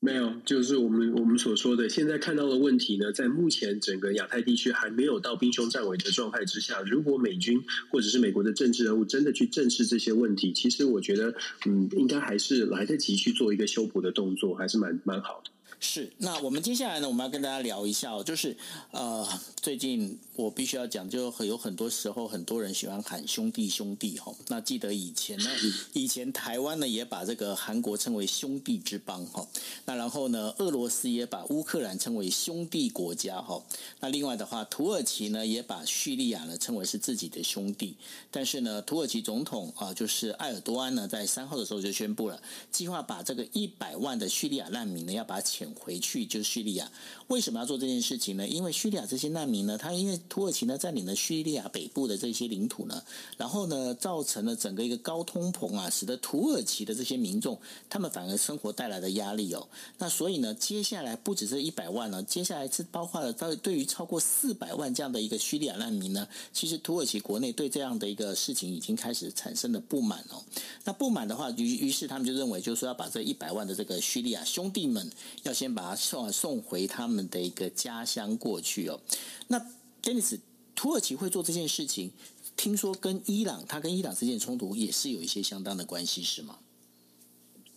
没有，就是我们我们所说的，现在看到的问题呢，在目前整个亚太地区还没有到兵凶战危的状态之下，如果美军或者是美国的政治人物真的去正视这些问题，其实我觉得，嗯，应该还是来得及去做一个修补的动作，还是蛮蛮好的。是，那我们接下来呢，我们要跟大家聊一下哦，就是呃，最近我必须要讲，就很有很多时候，很多人喜欢喊兄弟兄弟哈。那记得以前呢，以前台湾呢也把这个韩国称为兄弟之邦哈。那然后呢，俄罗斯也把乌克兰称为兄弟国家哈。那另外的话，土耳其呢也把叙利亚呢称为是自己的兄弟。但是呢，土耳其总统啊，就是埃尔多安呢，在三号的时候就宣布了，计划把这个一百万的叙利亚难民呢，要把它遣回去就是叙利亚，为什么要做这件事情呢？因为叙利亚这些难民呢，他因为土耳其呢占领了叙利亚北部的这些领土呢，然后呢造成了整个一个高通膨啊，使得土耳其的这些民众他们反而生活带来的压力哦。那所以呢，接下来不只是一百万了，接下来是包括了到对于超过四百万这样的一个叙利亚难民呢，其实土耳其国内对这样的一个事情已经开始产生了不满哦。那不满的话，于于是他们就认为，就是说要把这一百万的这个叙利亚兄弟们要先。把他送送回他们的一个家乡过去哦。那 Dennis，土耳其会做这件事情，听说跟伊朗，他跟伊朗之间的冲突也是有一些相当的关系，是吗？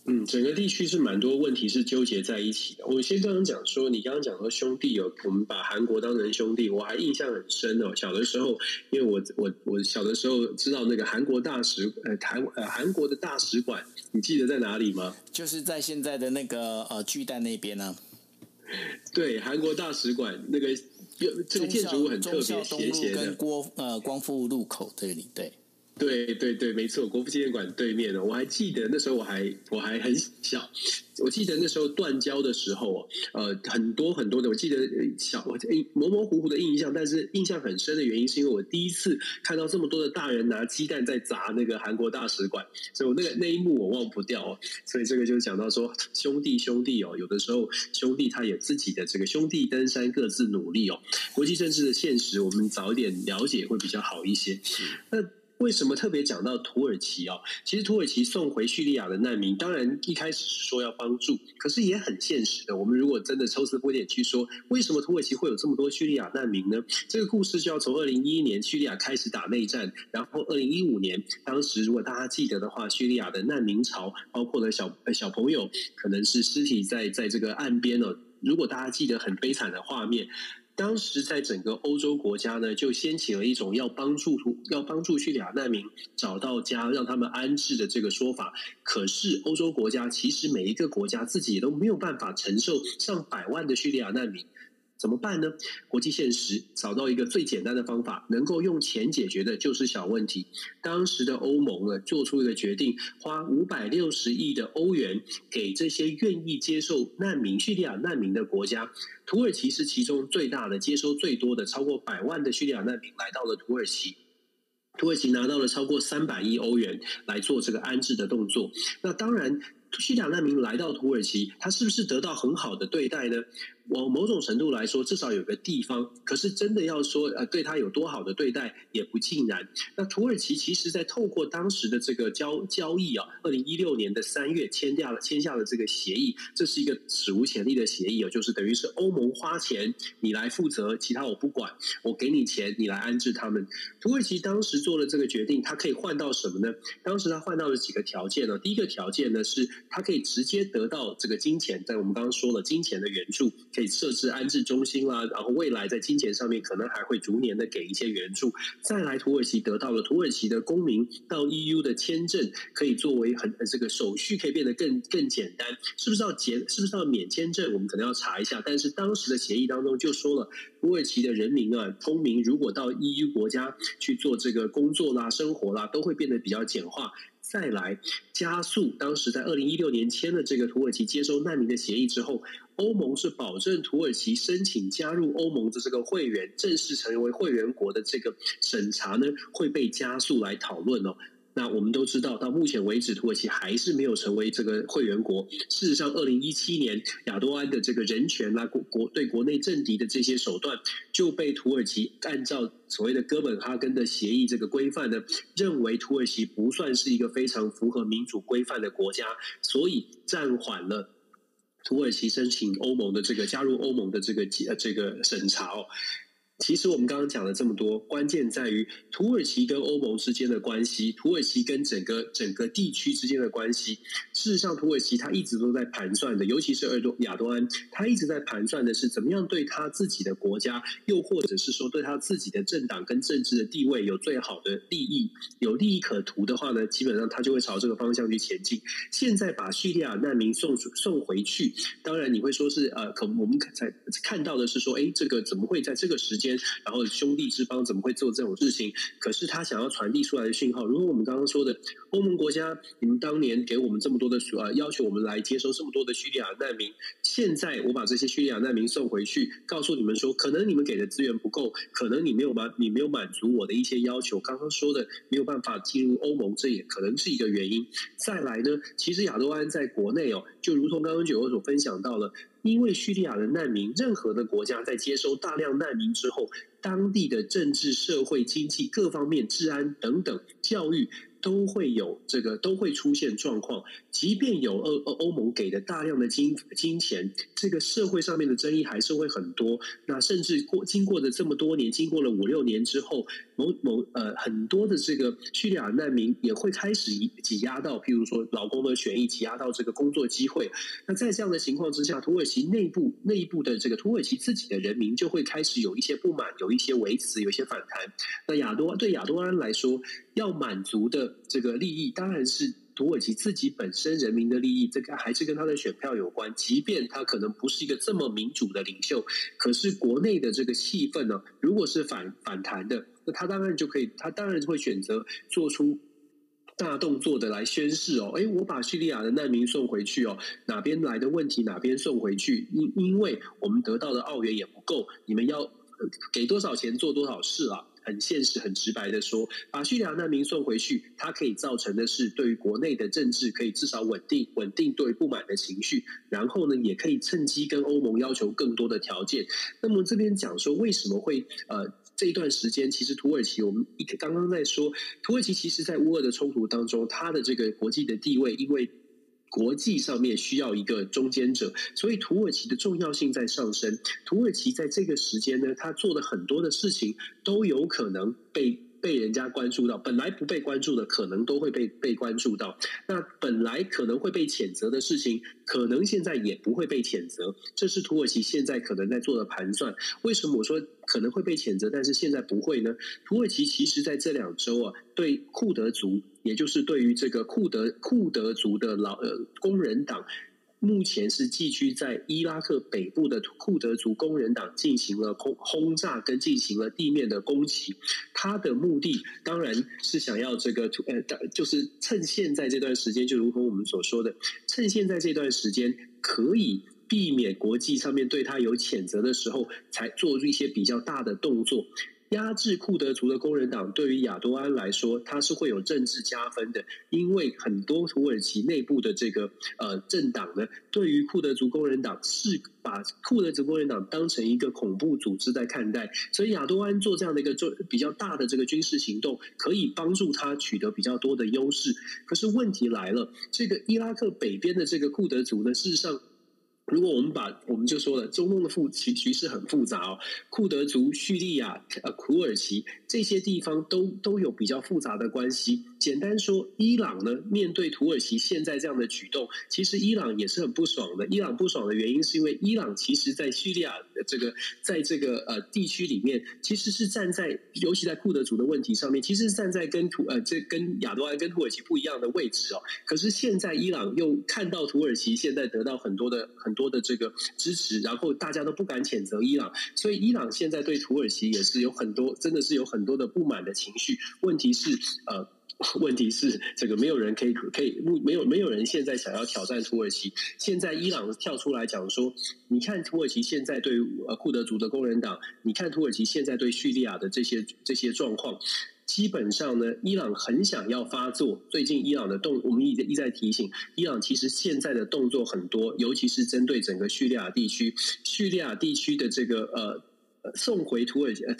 嗯，整个地区是蛮多问题是纠结在一起的。我先刚刚讲说，你刚刚讲说兄弟哦，我们把韩国当成兄弟，我还印象很深哦。小的时候，因为我我我小的时候知道那个韩国大使呃台呃韩国的大使馆，你记得在哪里吗？就是在现在的那个呃巨蛋那边呢、啊。对，韩国大使馆那个有这个建筑物很特别，斜斜的，跟郭呃光复路口这里对。对对对，没错，国父纪念馆对面的，我还记得那时候我还我还很小，我记得那时候断交的时候，呃，很多很多的，我记得小我模模糊糊的印象，但是印象很深的原因是因为我第一次看到这么多的大人拿鸡蛋在砸那个韩国大使馆，所以我那个那一幕我忘不掉哦。所以这个就讲到说兄弟兄弟哦，有的时候兄弟他有自己的这个兄弟登山各自努力哦，国际政治的现实我们早一点了解会比较好一些。那为什么特别讲到土耳其啊？其实土耳其送回叙利亚的难民，当然一开始是说要帮助，可是也很现实的。我们如果真的抽丝剥茧去说，为什么土耳其会有这么多叙利亚难民呢？这个故事就要从二零一一年叙利亚开始打内战，然后二零一五年，当时如果大家记得的话，叙利亚的难民潮，包括了小小朋友，可能是尸体在在这个岸边哦。如果大家记得很悲惨的画面。当时在整个欧洲国家呢，就掀起了一种要帮助要帮助叙利亚难民找到家，让他们安置的这个说法。可是欧洲国家其实每一个国家自己都没有办法承受上百万的叙利亚难民。怎么办呢？国际现实找到一个最简单的方法，能够用钱解决的就是小问题。当时的欧盟呢，做出一个决定，花五百六十亿的欧元给这些愿意接受难民、叙利亚难民的国家。土耳其是其中最大的、接收最多的，超过百万的叙利亚难民来到了土耳其。土耳其拿到了超过三百亿欧元来做这个安置的动作。那当然，叙利亚难民来到土耳其，他是不是得到很好的对待呢？往某种程度来说，至少有个地方。可是真的要说，呃，对他有多好的对待，也不尽然。那土耳其其实，在透过当时的这个交交易啊，二零一六年的三月签下了签下了这个协议，这是一个史无前例的协议哦，就是等于是欧盟花钱，你来负责，其他我不管，我给你钱，你来安置他们。土耳其当时做了这个决定，他可以换到什么呢？当时他换到了几个条件呢？第一个条件呢，是他可以直接得到这个金钱，在我们刚刚说了金钱的援助。可以设置安置中心啦，然后未来在金钱上面可能还会逐年的给一些援助。再来，土耳其得到了土耳其的公民到 EU 的签证，可以作为很这个手续可以变得更更简单。是不是要减？是不是要免签证？我们可能要查一下。但是当时的协议当中就说了，土耳其的人民啊，公民如果到 EU 国家去做这个工作啦、生活啦，都会变得比较简化。再来加速。当时在二零一六年签了这个土耳其接收难民的协议之后，欧盟是保证土耳其申请加入欧盟的这个会员，正式成为会员国的这个审查呢，会被加速来讨论哦。那我们都知道，到目前为止，土耳其还是没有成为这个会员国。事实上，二零一七年亚多安的这个人权啊，国国对国内政敌的这些手段，就被土耳其按照所谓的哥本哈根的协议这个规范呢，认为土耳其不算是一个非常符合民主规范的国家，所以暂缓了土耳其申请欧盟的这个加入欧盟的这个呃这个审查哦。其实我们刚刚讲了这么多，关键在于土耳其跟欧盟之间的关系，土耳其跟整个整个地区之间的关系。事实上，土耳其他一直都在盘算的，尤其是尔多亚多安，他一直在盘算的是怎么样对他自己的国家，又或者是说对他自己的政党跟政治的地位有最好的利益，有利益可图的话呢，基本上他就会朝这个方向去前进。现在把叙利亚难民送送回去，当然你会说是呃，可我们才看到的是说，哎，这个怎么会在这个时间？然后兄弟之邦怎么会做这种事情？可是他想要传递出来的讯号，如果我们刚刚说的欧盟国家，你们当年给我们这么多的呃要求，我们来接收这么多的叙利亚难民，现在我把这些叙利亚难民送回去，告诉你们说，可能你们给的资源不够，可能你没有满你没有满足我的一些要求。刚刚说的没有办法进入欧盟，这也可能是一个原因。再来呢，其实亚多安在国内哦，就如同刚刚九欧所分享到了。因为叙利亚的难民，任何的国家在接收大量难民之后，当地的政治、社会、经济各方面、治安等等、教育。都会有这个，都会出现状况。即便有欧欧盟给的大量的金金钱，这个社会上面的争议还是会很多。那甚至过经过的这么多年，经过了五六年之后，某某呃很多的这个叙利亚难民也会开始挤压到，譬如说劳工的权益，挤压到这个工作机会。那在这样的情况之下，土耳其内部内部的这个土耳其自己的人民就会开始有一些不满，有一些维持，有一些反弹。那亚多对亚多安来说，要满足的这个利益，当然是土耳其自己本身人民的利益，这个还是跟他的选票有关。即便他可能不是一个这么民主的领袖，可是国内的这个气氛呢，如果是反反弹的，他当然就可以，他当然会选择做出大动作的来宣示哦。诶，我把叙利亚的难民送回去哦，哪边来的问题哪边送回去，因因为我们得到的澳元也不够，你们要给多少钱做多少事啊。很现实、很直白的说，把叙利亚难民送回去，它可以造成的是对于国内的政治可以至少稳定，稳定对不满的情绪。然后呢，也可以趁机跟欧盟要求更多的条件。那么这边讲说，为什么会呃这一段时间，其实土耳其我们一刚刚在说，土耳其其实在乌俄的冲突当中，它的这个国际的地位，因为。国际上面需要一个中间者，所以土耳其的重要性在上升。土耳其在这个时间呢，他做的很多的事情都有可能被。被人家关注到，本来不被关注的，可能都会被被关注到。那本来可能会被谴责的事情，可能现在也不会被谴责。这是土耳其现在可能在做的盘算。为什么我说可能会被谴责，但是现在不会呢？土耳其其实在这两周啊，对库德族，也就是对于这个库德库德族的老呃工人党。目前是寄居在伊拉克北部的库德族工人党进行了轰轰炸跟进行了地面的攻击，他的目的当然是想要这个呃，就是趁现在这段时间，就如同我们所说的，趁现在这段时间可以避免国际上面对他有谴责的时候，才做一些比较大的动作。压制库德族的工人党对于亚多安来说，他是会有政治加分的，因为很多土耳其内部的这个呃政党呢，对于库德族工人党是把库德族工人党当成一个恐怖组织在看待，所以亚多安做这样的一个做比较大的这个军事行动，可以帮助他取得比较多的优势。可是问题来了，这个伊拉克北边的这个库德族呢，事实上。如果我们把我们就说了，中东的复局局势很复杂哦，库德族、叙利亚、呃土耳其这些地方都都有比较复杂的关系。简单说，伊朗呢面对土耳其现在这样的举动，其实伊朗也是很不爽的。伊朗不爽的原因是因为伊朗其实在叙利亚的这个在这个呃地区里面，其实是站在尤其在库德族的问题上面，其实是站在跟土呃这跟亚多安跟土耳其不一样的位置哦。可是现在伊朗又看到土耳其现在得到很多的很多的这个支持，然后大家都不敢谴责伊朗，所以伊朗现在对土耳其也是有很多真的是有很多的不满的情绪。问题是呃。问题是，这个没有人可以可以没有没有人现在想要挑战土耳其。现在伊朗跳出来讲说，你看土耳其现在对呃库德族的工人党，你看土耳其现在对叙利亚的这些这些状况，基本上呢，伊朗很想要发作。最近伊朗的动，我们一直一再提醒，伊朗其实现在的动作很多，尤其是针对整个叙利亚地区，叙利亚地区的这个呃送回土耳其。呃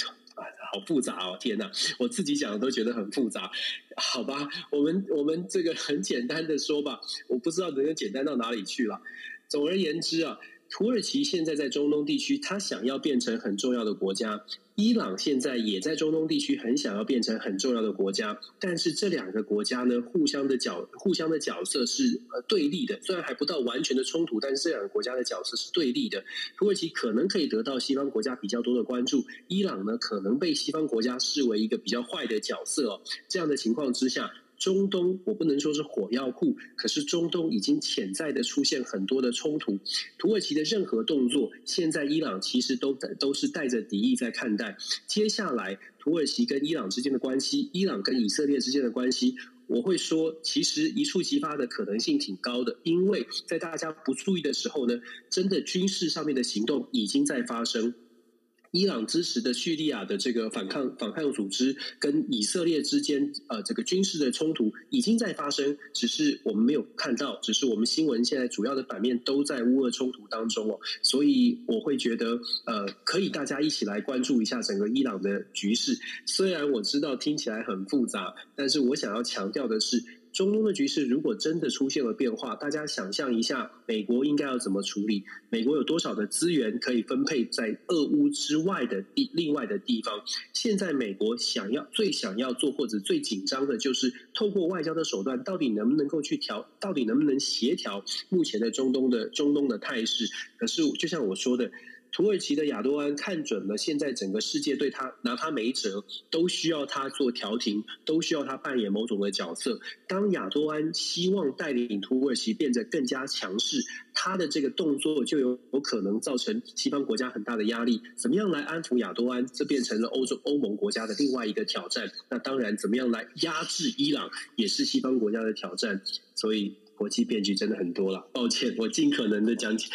好复杂哦！天哪，我自己讲的都觉得很复杂。好吧，我们我们这个很简单的说吧，我不知道能够简单到哪里去了。总而言之啊。土耳其现在在中东地区，它想要变成很重要的国家。伊朗现在也在中东地区很想要变成很重要的国家。但是这两个国家呢，互相的角互相的角色是呃对立的。虽然还不到完全的冲突，但是这两个国家的角色是对立的。土耳其可能可以得到西方国家比较多的关注，伊朗呢可能被西方国家视为一个比较坏的角色哦。这样的情况之下。中东我不能说是火药库，可是中东已经潜在的出现很多的冲突。土耳其的任何动作，现在伊朗其实都都是带着敌意在看待。接下来，土耳其跟伊朗之间的关系，伊朗跟以色列之间的关系，我会说，其实一触即发的可能性挺高的，因为在大家不注意的时候呢，真的军事上面的行动已经在发生。伊朗支持的叙利亚的这个反抗反抗组织跟以色列之间，呃，这个军事的冲突已经在发生，只是我们没有看到，只是我们新闻现在主要的版面都在乌俄冲突当中哦，所以我会觉得，呃，可以大家一起来关注一下整个伊朗的局势。虽然我知道听起来很复杂，但是我想要强调的是。中东的局势如果真的出现了变化，大家想象一下，美国应该要怎么处理？美国有多少的资源可以分配在俄乌之外的地另外的地方？现在美国想要最想要做或者最紧张的就是透过外交的手段，到底能不能够去调？到底能不能协调目前的中东的中东的态势？可是就像我说的。土耳其的亚多安看准了，现在整个世界对他拿他没辙，都需要他做调停，都需要他扮演某种的角色。当亚多安希望带领土耳其变得更加强势，他的这个动作就有有可能造成西方国家很大的压力。怎么样来安抚亚多安？这变成了欧洲欧盟国家的另外一个挑战。那当然，怎么样来压制伊朗，也是西方国家的挑战。所以。国际变局真的很多了，抱歉，我尽可能的讲讲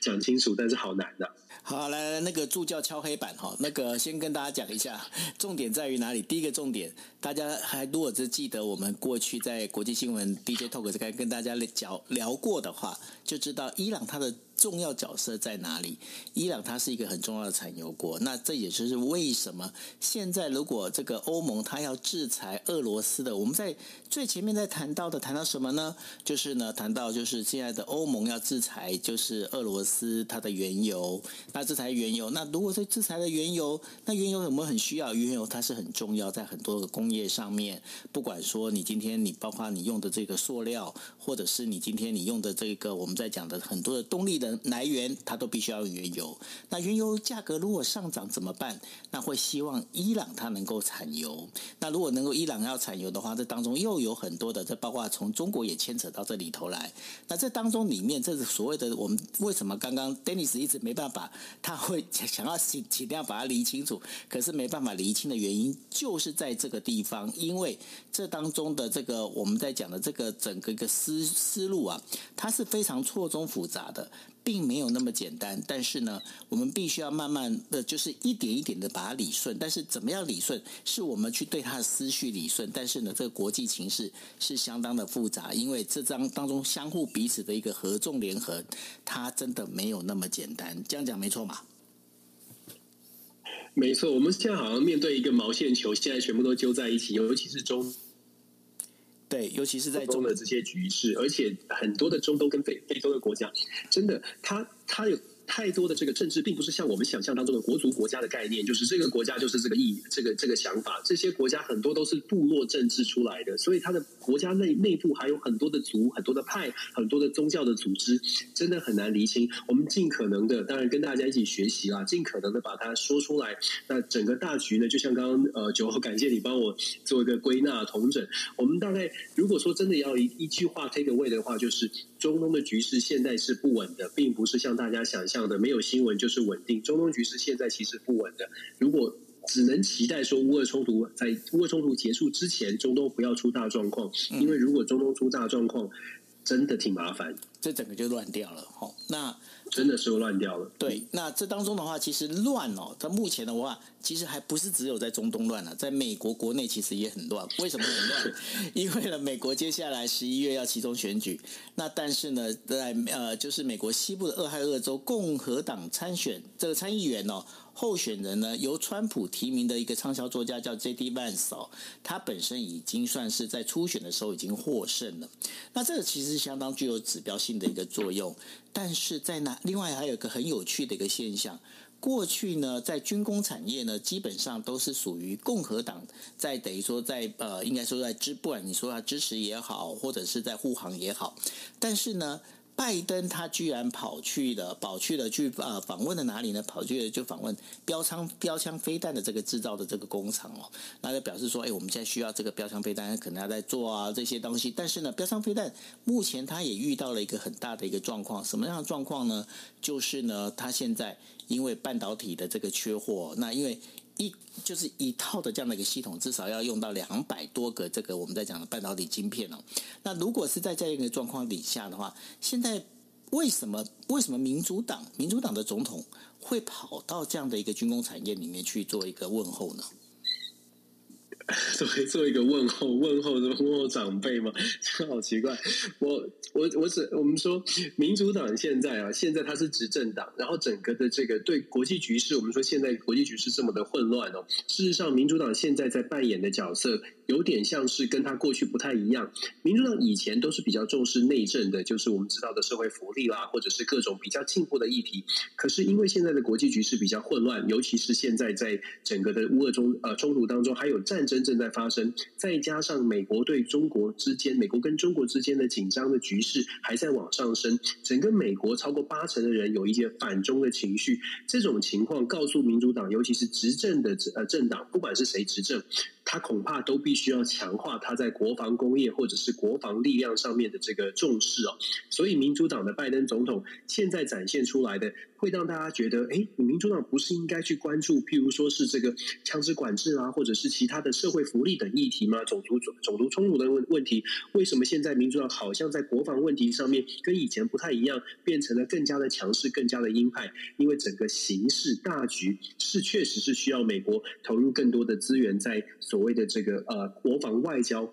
讲清楚，但是好难的、好，来来，那个助教敲黑板哈，那个先跟大家讲一下，重点在于哪里？第一个重点，大家还如果只记得我们过去在国际新闻 DJ Talk 这边跟大家聊聊过的话，就知道伊朗它的。重要角色在哪里？伊朗它是一个很重要的产油国，那这也就是为什么现在如果这个欧盟它要制裁俄罗斯的，我们在最前面在谈到的谈到什么呢？就是呢谈到就是现在的欧盟要制裁就是俄罗斯它的原油，那制裁原油，那如果是制裁的原油，那原油有没有很需要？原油它是很重要，在很多的工业上面，不管说你今天你包括你用的这个塑料，或者是你今天你用的这个我们在讲的很多的动力的。来源它都必须要用原油，那原油价格如果上涨怎么办？那会希望伊朗它能够产油。那如果能够伊朗要产油的话，这当中又有很多的，这包括从中国也牵扯到这里头来。那这当中里面，这是所谓的我们为什么刚刚 Dennis 一直没办法，他会想要尽尽量把它理清楚，可是没办法理清的原因，就是在这个地方，因为这当中的这个我们在讲的这个整个一个思思路啊，它是非常错综复杂的。并没有那么简单，但是呢，我们必须要慢慢的就是一点一点的把它理顺。但是怎么样理顺，是我们去对他的思绪理顺。但是呢，这个国际情势是相当的复杂，因为这张当中相互彼此的一个合纵联合，它真的没有那么简单。这样讲没错嘛？没错，我们现在好像面对一个毛线球，现在全部都揪在一起，尤其是中。对，尤其是在中东的这些局势，而且很多的中东跟非非洲的国家，真的，他他有。太多的这个政治，并不是像我们想象当中的国族国家的概念，就是这个国家就是这个意这个这个想法。这些国家很多都是部落政治出来的，所以它的国家内内部还有很多的族、很多的派、很多的宗教的组织，真的很难厘清。我们尽可能的，当然跟大家一起学习啦，尽可能的把它说出来。那整个大局呢，就像刚刚呃九号，感谢你帮我做一个归纳统整。我们大概如果说真的要一一句话 take away 的话，就是中东的局势现在是不稳的，并不是像大家想象的没有新闻就是稳定。中东局势现在其实不稳的。如果只能期待说乌俄冲突在乌俄冲突结束之前，中东不要出大状况，因为如果中东出大状况，真的挺麻烦，这整个就乱掉了。好，那。真的是乱掉了。对，那这当中的话，其实乱哦，它目前的话，其实还不是只有在中东乱了，在美国国内其实也很乱。为什么很乱？因为呢，美国接下来十一月要其中选举，那但是呢，在呃，就是美国西部的俄亥俄州共和党参选这个参议员哦。候选人呢，由川普提名的一个畅销作家叫 J.D. Vance 哦，他本身已经算是在初选的时候已经获胜了。那这个其实相当具有指标性的一个作用。但是在那另外还有一个很有趣的一个现象，过去呢，在军工产业呢，基本上都是属于共和党在等于说在呃，应该说在支，不管你说他支持也好，或者是在护航也好，但是呢。拜登他居然跑去了，跑去了去呃访问了哪里呢？跑去了就访问标枪标枪飞弹的这个制造的这个工厂哦，那就表示说，哎，我们现在需要这个标枪飞弹，可能要在做啊这些东西。但是呢，标枪飞弹目前它也遇到了一个很大的一个状况，什么样的状况呢？就是呢，它现在因为半导体的这个缺货，那因为。一就是一套的这样的一个系统，至少要用到两百多个这个我们在讲的半导体晶片哦。那如果是在这样一个状况底下的话，现在为什么为什么民主党民主党的总统会跑到这样的一个军工产业里面去做一个问候呢？作为做一个问候，问候的？问候长辈吗？这好奇怪。我我我只我们说，民主党现在啊，现在他是执政党，然后整个的这个对国际局势，我们说现在国际局势这么的混乱哦。事实上，民主党现在在扮演的角色。有点像是跟他过去不太一样。民主党以前都是比较重视内政的，就是我们知道的社会福利啦，或者是各种比较进步的议题。可是因为现在的国际局势比较混乱，尤其是现在在整个的乌俄中呃冲突当中，还有战争正在发生，再加上美国对中国之间，美国跟中国之间的紧张的局势还在往上升，整个美国超过八成的人有一些反中的情绪。这种情况告诉民主党，尤其是执政的呃政党，不管是谁执政。他恐怕都必须要强化他在国防工业或者是国防力量上面的这个重视哦，所以民主党的拜登总统现在展现出来的。会让大家觉得，哎，你民主党不是应该去关注，譬如说是这个枪支管制啊，或者是其他的社会福利等议题吗？种族种种族冲突的问问题，为什么现在民主党好像在国防问题上面跟以前不太一样，变成了更加的强势，更加的鹰派？因为整个形势大局是确实是需要美国投入更多的资源在所谓的这个呃国防外交。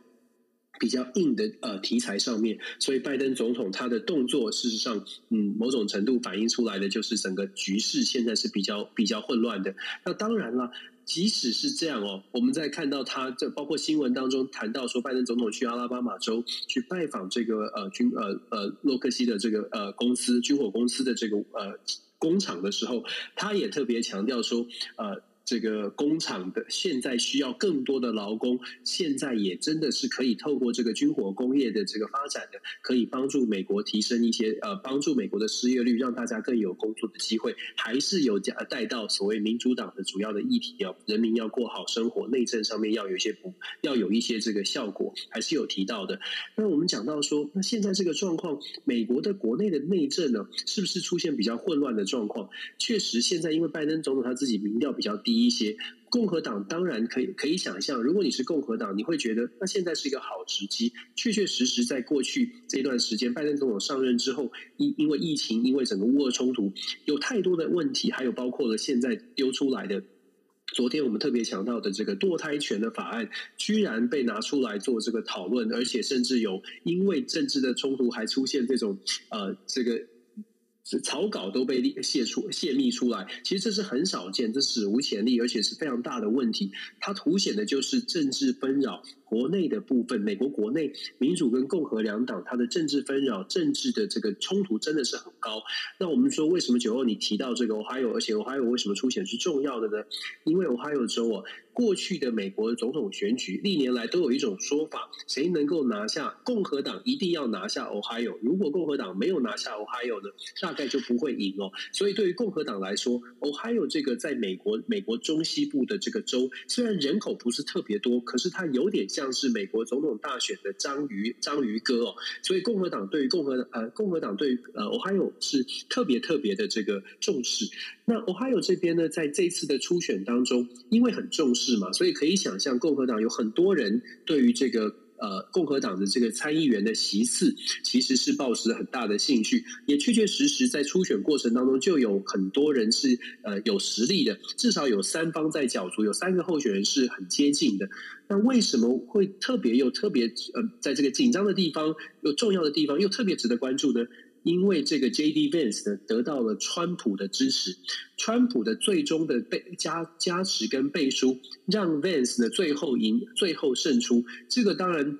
比较硬的呃题材上面，所以拜登总统他的动作，事实上，嗯，某种程度反映出来的就是整个局势现在是比较比较混乱的。那当然了，即使是这样哦，我们在看到他这包括新闻当中谈到说，拜登总统去阿拉巴马州去拜访这个呃军呃呃洛克希的这个呃公司军火公司的这个呃工厂的时候，他也特别强调说呃。这个工厂的现在需要更多的劳工，现在也真的是可以透过这个军火工业的这个发展的，可以帮助美国提升一些呃，帮助美国的失业率，让大家更有工作的机会，还是有讲带到所谓民主党的主要的议题，要人民要过好生活，内政上面要有一些不要有一些这个效果，还是有提到的。那我们讲到说，那现在这个状况，美国的国内的内政呢，是不是出现比较混乱的状况？确实，现在因为拜登总统他自己民调比较低。一些共和党当然可以可以想象，如果你是共和党，你会觉得那现在是一个好时机。确确实实，在过去这段时间，拜登总统上任之后，因因为疫情，因为整个乌俄冲突，有太多的问题，还有包括了现在丢出来的，昨天我们特别强调的这个堕胎权的法案，居然被拿出来做这个讨论，而且甚至有因为政治的冲突，还出现这种呃这个。草稿都被泄出、泄密出来，其实这是很少见，这史无前例，而且是非常大的问题。它凸显的就是政治纷扰。国内的部分，美国国内民主跟共和两党，它的政治纷扰、政治的这个冲突真的是很高。那我们说，为什么九欧你提到这个 Ohio，而且 Ohio 为什么出现是重要的呢？因为 Ohio 州啊，过去的美国总统选举历年来都有一种说法，谁能够拿下共和党一定要拿下 Ohio，如果共和党没有拿下 Ohio 呢，大概就不会赢哦。所以对于共和党来说，Ohio 这个在美国美国中西部的这个州，虽然人口不是特别多，可是它有点像是美国总统大选的章鱼章鱼哥哦。所以共和党对于共和呃共和党对于呃 Ohio 是特别特别的这个重视。那 Ohio 这边呢，在这次的初选当中，因为很重视嘛，所以可以想象共和党有很多人对于这个呃共和党的这个参议员的席次，其实是抱持很大的兴趣。也确确实实在初选过程当中，就有很多人是呃有实力的，至少有三方在角逐，有三个候选人是很接近的。那为什么会特别又特别呃，在这个紧张的地方，又重要的地方，又特别值得关注呢？因为这个 J.D. Vance 呢，得到了川普的支持，川普的最终的背加加持跟背书，让 Vance 呢最后赢，最后胜出。这个当然。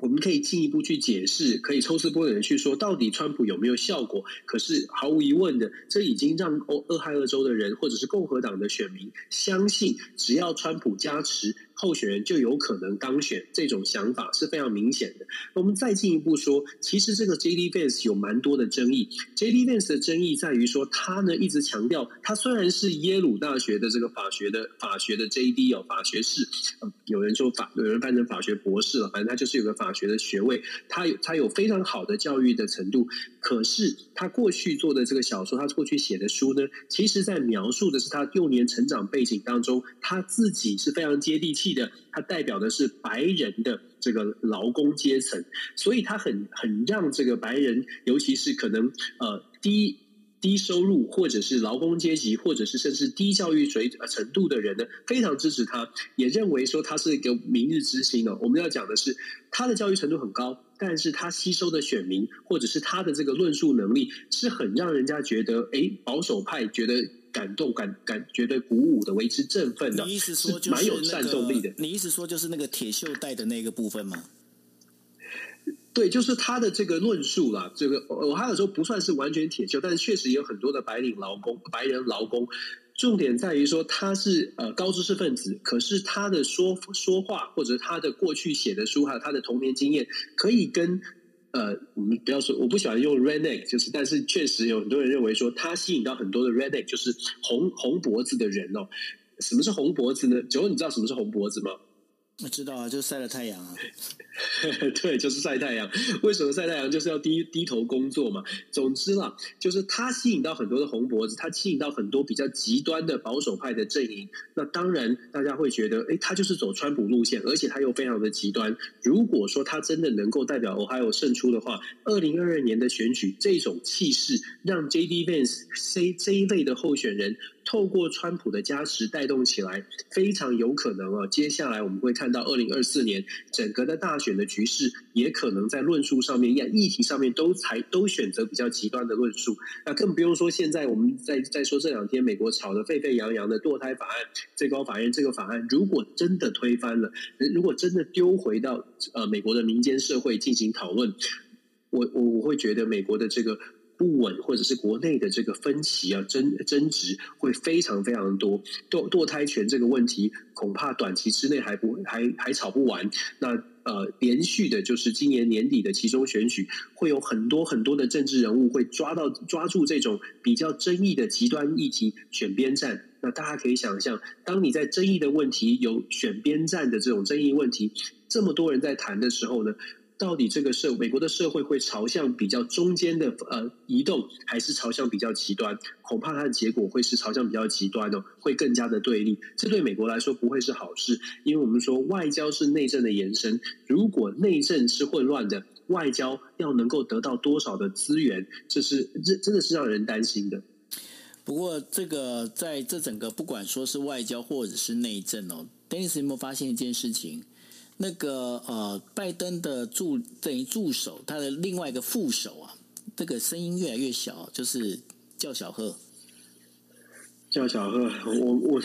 我们可以进一步去解释，可以抽丝剥茧的去说，到底川普有没有效果？可是毫无疑问的，这已经让俄俄亥俄州的人或者是共和党的选民相信，只要川普加持，候选人就有可能当选。这种想法是非常明显的。我们再进一步说，其实这个 J.D. Vance 有蛮多的争议。J.D. Vance 的争议在于说，他呢一直强调，他虽然是耶鲁大学的这个法学的法学的 J.D. 哦，法学士，有人说法，有人翻成法学博士了，反正他就是有个法。学的学位，他有他有非常好的教育的程度，可是他过去做的这个小说，他过去写的书呢，其实在描述的是他幼年成长背景当中，他自己是非常接地气的，他代表的是白人的这个劳工阶层，所以他很很让这个白人，尤其是可能呃低。低收入，或者是劳工阶级，或者是甚至低教育水程度的人呢，非常支持他，也认为说他是一个明日之星哦。我们要讲的是，他的教育程度很高，但是他吸收的选民，或者是他的这个论述能力，是很让人家觉得，哎，保守派觉得感动、感感觉得鼓舞的，为之振奋的。你意思说就是蛮有战斗力的？你意思说就是那个铁锈带的那个部分吗？对，就是他的这个论述啦。这个我还有时候不算是完全铁锈，但是确实有很多的白领劳工、白人劳工。重点在于说他是呃高知识分子，可是他的说说话或者他的过去写的书，还有他的童年经验，可以跟呃我们不要说，我不喜欢用 redneck，就是但是确实有很多人认为说他吸引到很多的 redneck，就是红红脖子的人哦。什么是红脖子呢？九，你知道什么是红脖子吗？我知道啊，就晒了太阳啊。对，就是晒太阳。为什么晒太阳？就是要低低头工作嘛。总之啦，就是他吸引到很多的红脖子，他吸引到很多比较极端的保守派的阵营。那当然，大家会觉得，哎，他就是走川普路线，而且他又非常的极端。如果说他真的能够代表 Ohio 胜出的话，二零二二年的选举这种气势，让 J.D. Vance C 这一类的候选人。透过川普的加持带动起来，非常有可能啊！接下来我们会看到二零二四年整个的大选的局势，也可能在论述上面、议议题上面都才都选择比较极端的论述。那更不用说现在我们在在说这两天美国吵得沸沸扬扬的堕胎法案，最高法院这个法案如果真的推翻了，如果真的丢回到呃美国的民间社会进行讨论，我我我会觉得美国的这个。不稳，或者是国内的这个分歧啊，争争执会非常非常多。堕堕胎权这个问题，恐怕短期之内还不还还吵不完。那呃，连续的就是今年年底的期中选举，会有很多很多的政治人物会抓到抓住这种比较争议的极端议题选边站。那大家可以想象，当你在争议的问题有选边站的这种争议问题，这么多人在谈的时候呢？到底这个社美国的社会会朝向比较中间的呃移动，还是朝向比较极端？恐怕它的结果会是朝向比较极端的，会更加的对立。这对美国来说不会是好事，因为我们说外交是内政的延伸。如果内政是混乱的，外交要能够得到多少的资源，这是这真的是让人担心的。不过，这个在这整个不管说是外交或者是内政哦，Dennis 有没有发现一件事情？那个呃，拜登的助等于助手，他的另外一个副手啊，这个声音越来越小，就是叫小贺。叫小贺，我我，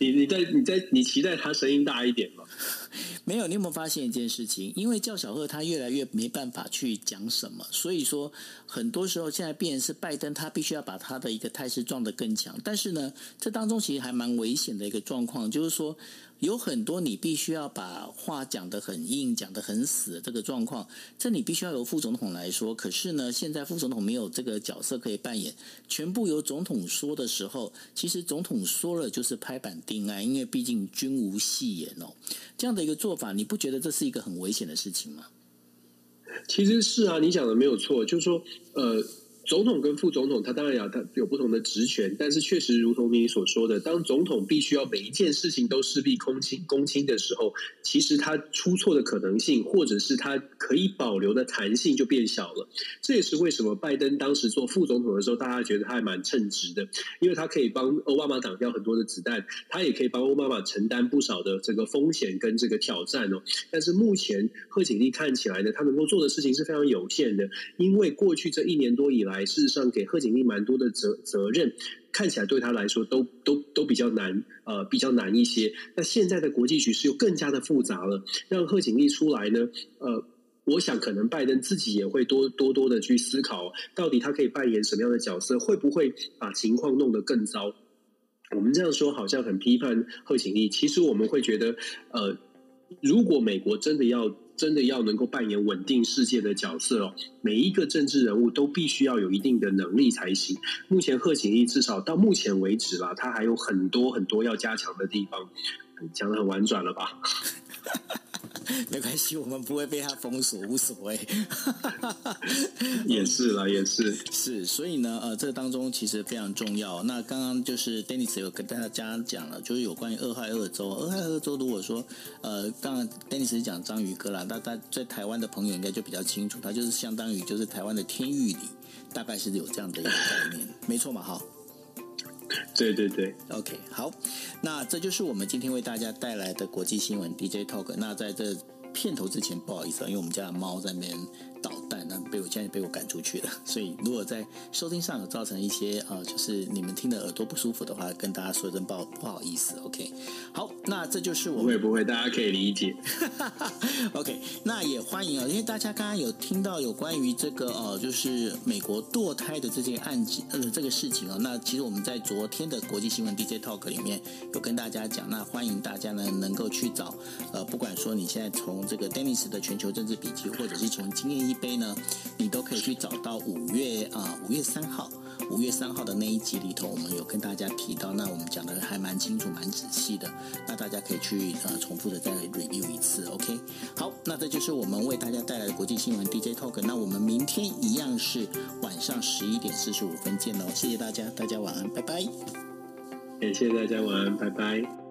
你你在你在你期待他声音大一点吗？没有，你有没有发现一件事情？因为叫小贺他越来越没办法去讲什么，所以说很多时候现在变成是拜登，他必须要把他的一个态势撞得更强。但是呢，这当中其实还蛮危险的一个状况，就是说。有很多你必须要把话讲得很硬，讲得很死这个状况，这你必须要由副总统来说。可是呢，现在副总统没有这个角色可以扮演，全部由总统说的时候，其实总统说了就是拍板定案，因为毕竟君无戏言哦。这样的一个做法，你不觉得这是一个很危险的事情吗？其实是啊，你讲的没有错，就是说，呃。总统跟副总统，他当然有他有不同的职权，但是确实如同你所说的，当总统必须要每一件事情都事必躬亲躬亲的时候，其实他出错的可能性，或者是他可以保留的弹性就变小了。这也是为什么拜登当时做副总统的时候，大家觉得他还蛮称职的，因为他可以帮奥巴马挡掉很多的子弹，他也可以帮奥巴马承担不少的这个风险跟这个挑战哦。但是目前贺锦丽看起来呢，他能够做的事情是非常有限的，因为过去这一年多以来。事实上，给贺锦丽蛮多的责责任，看起来对他来说都都都比较难，呃，比较难一些。那现在的国际局势又更加的复杂了，让贺锦丽出来呢，呃，我想可能拜登自己也会多多多的去思考，到底他可以扮演什么样的角色，会不会把情况弄得更糟？我们这样说好像很批判贺锦丽，其实我们会觉得，呃，如果美国真的要。真的要能够扮演稳定世界的角色哦，每一个政治人物都必须要有一定的能力才行。目前贺锦丽至少到目前为止啦，他还有很多很多要加强的地方，讲的很婉转了吧？没关系，我们不会被他封锁，无所谓。也是啦，也是是，所以呢，呃，这个当中其实非常重要。那刚刚就是 Dennis 有跟大家讲了，就是有关于俄亥俄州。俄亥俄州如果说，呃，刚刚 Dennis 讲章鱼哥啦，那他在台湾的朋友应该就比较清楚，他就是相当于就是台湾的天域里，大概是有这样的一个概念，没错嘛，哈。对对对，OK，好，那这就是我们今天为大家带来的国际新闻 DJ Talk。那在这片头之前，不好意思啊，因为我们家的猫在那边捣蛋，那被我现在被我赶出去了。所以如果在收听上有造成一些啊、呃，就是你们听的耳朵不舒服的话，跟大家说一声不好不好意思。OK，好，那这就是我们不会不会，大家可以理解。OK，那也欢迎啊，因为大家刚刚有听到有关于这个呃，就是美国堕胎的这件案件呃这个事情啊，那其实我们在昨天的国际新闻 DJ Talk 里面有跟大家讲，那欢迎大家呢能够去找呃，不管说你现在从这个 Dennis 的全球政治笔记，或者是从经验一杯呢，你都可以去找到五月啊五月三号五月三号的那一集里头，我们有跟大家提到，那我们讲的还蛮清楚、蛮仔细的，那大家可以去呃重复的再 review 一次，OK？好，那这就是我们为大家带来的国际新闻 DJ Talk，那我们明天一样是晚上十一点四十五分见喽，谢谢大家，大家晚安，拜拜。感谢大家晚安，拜拜。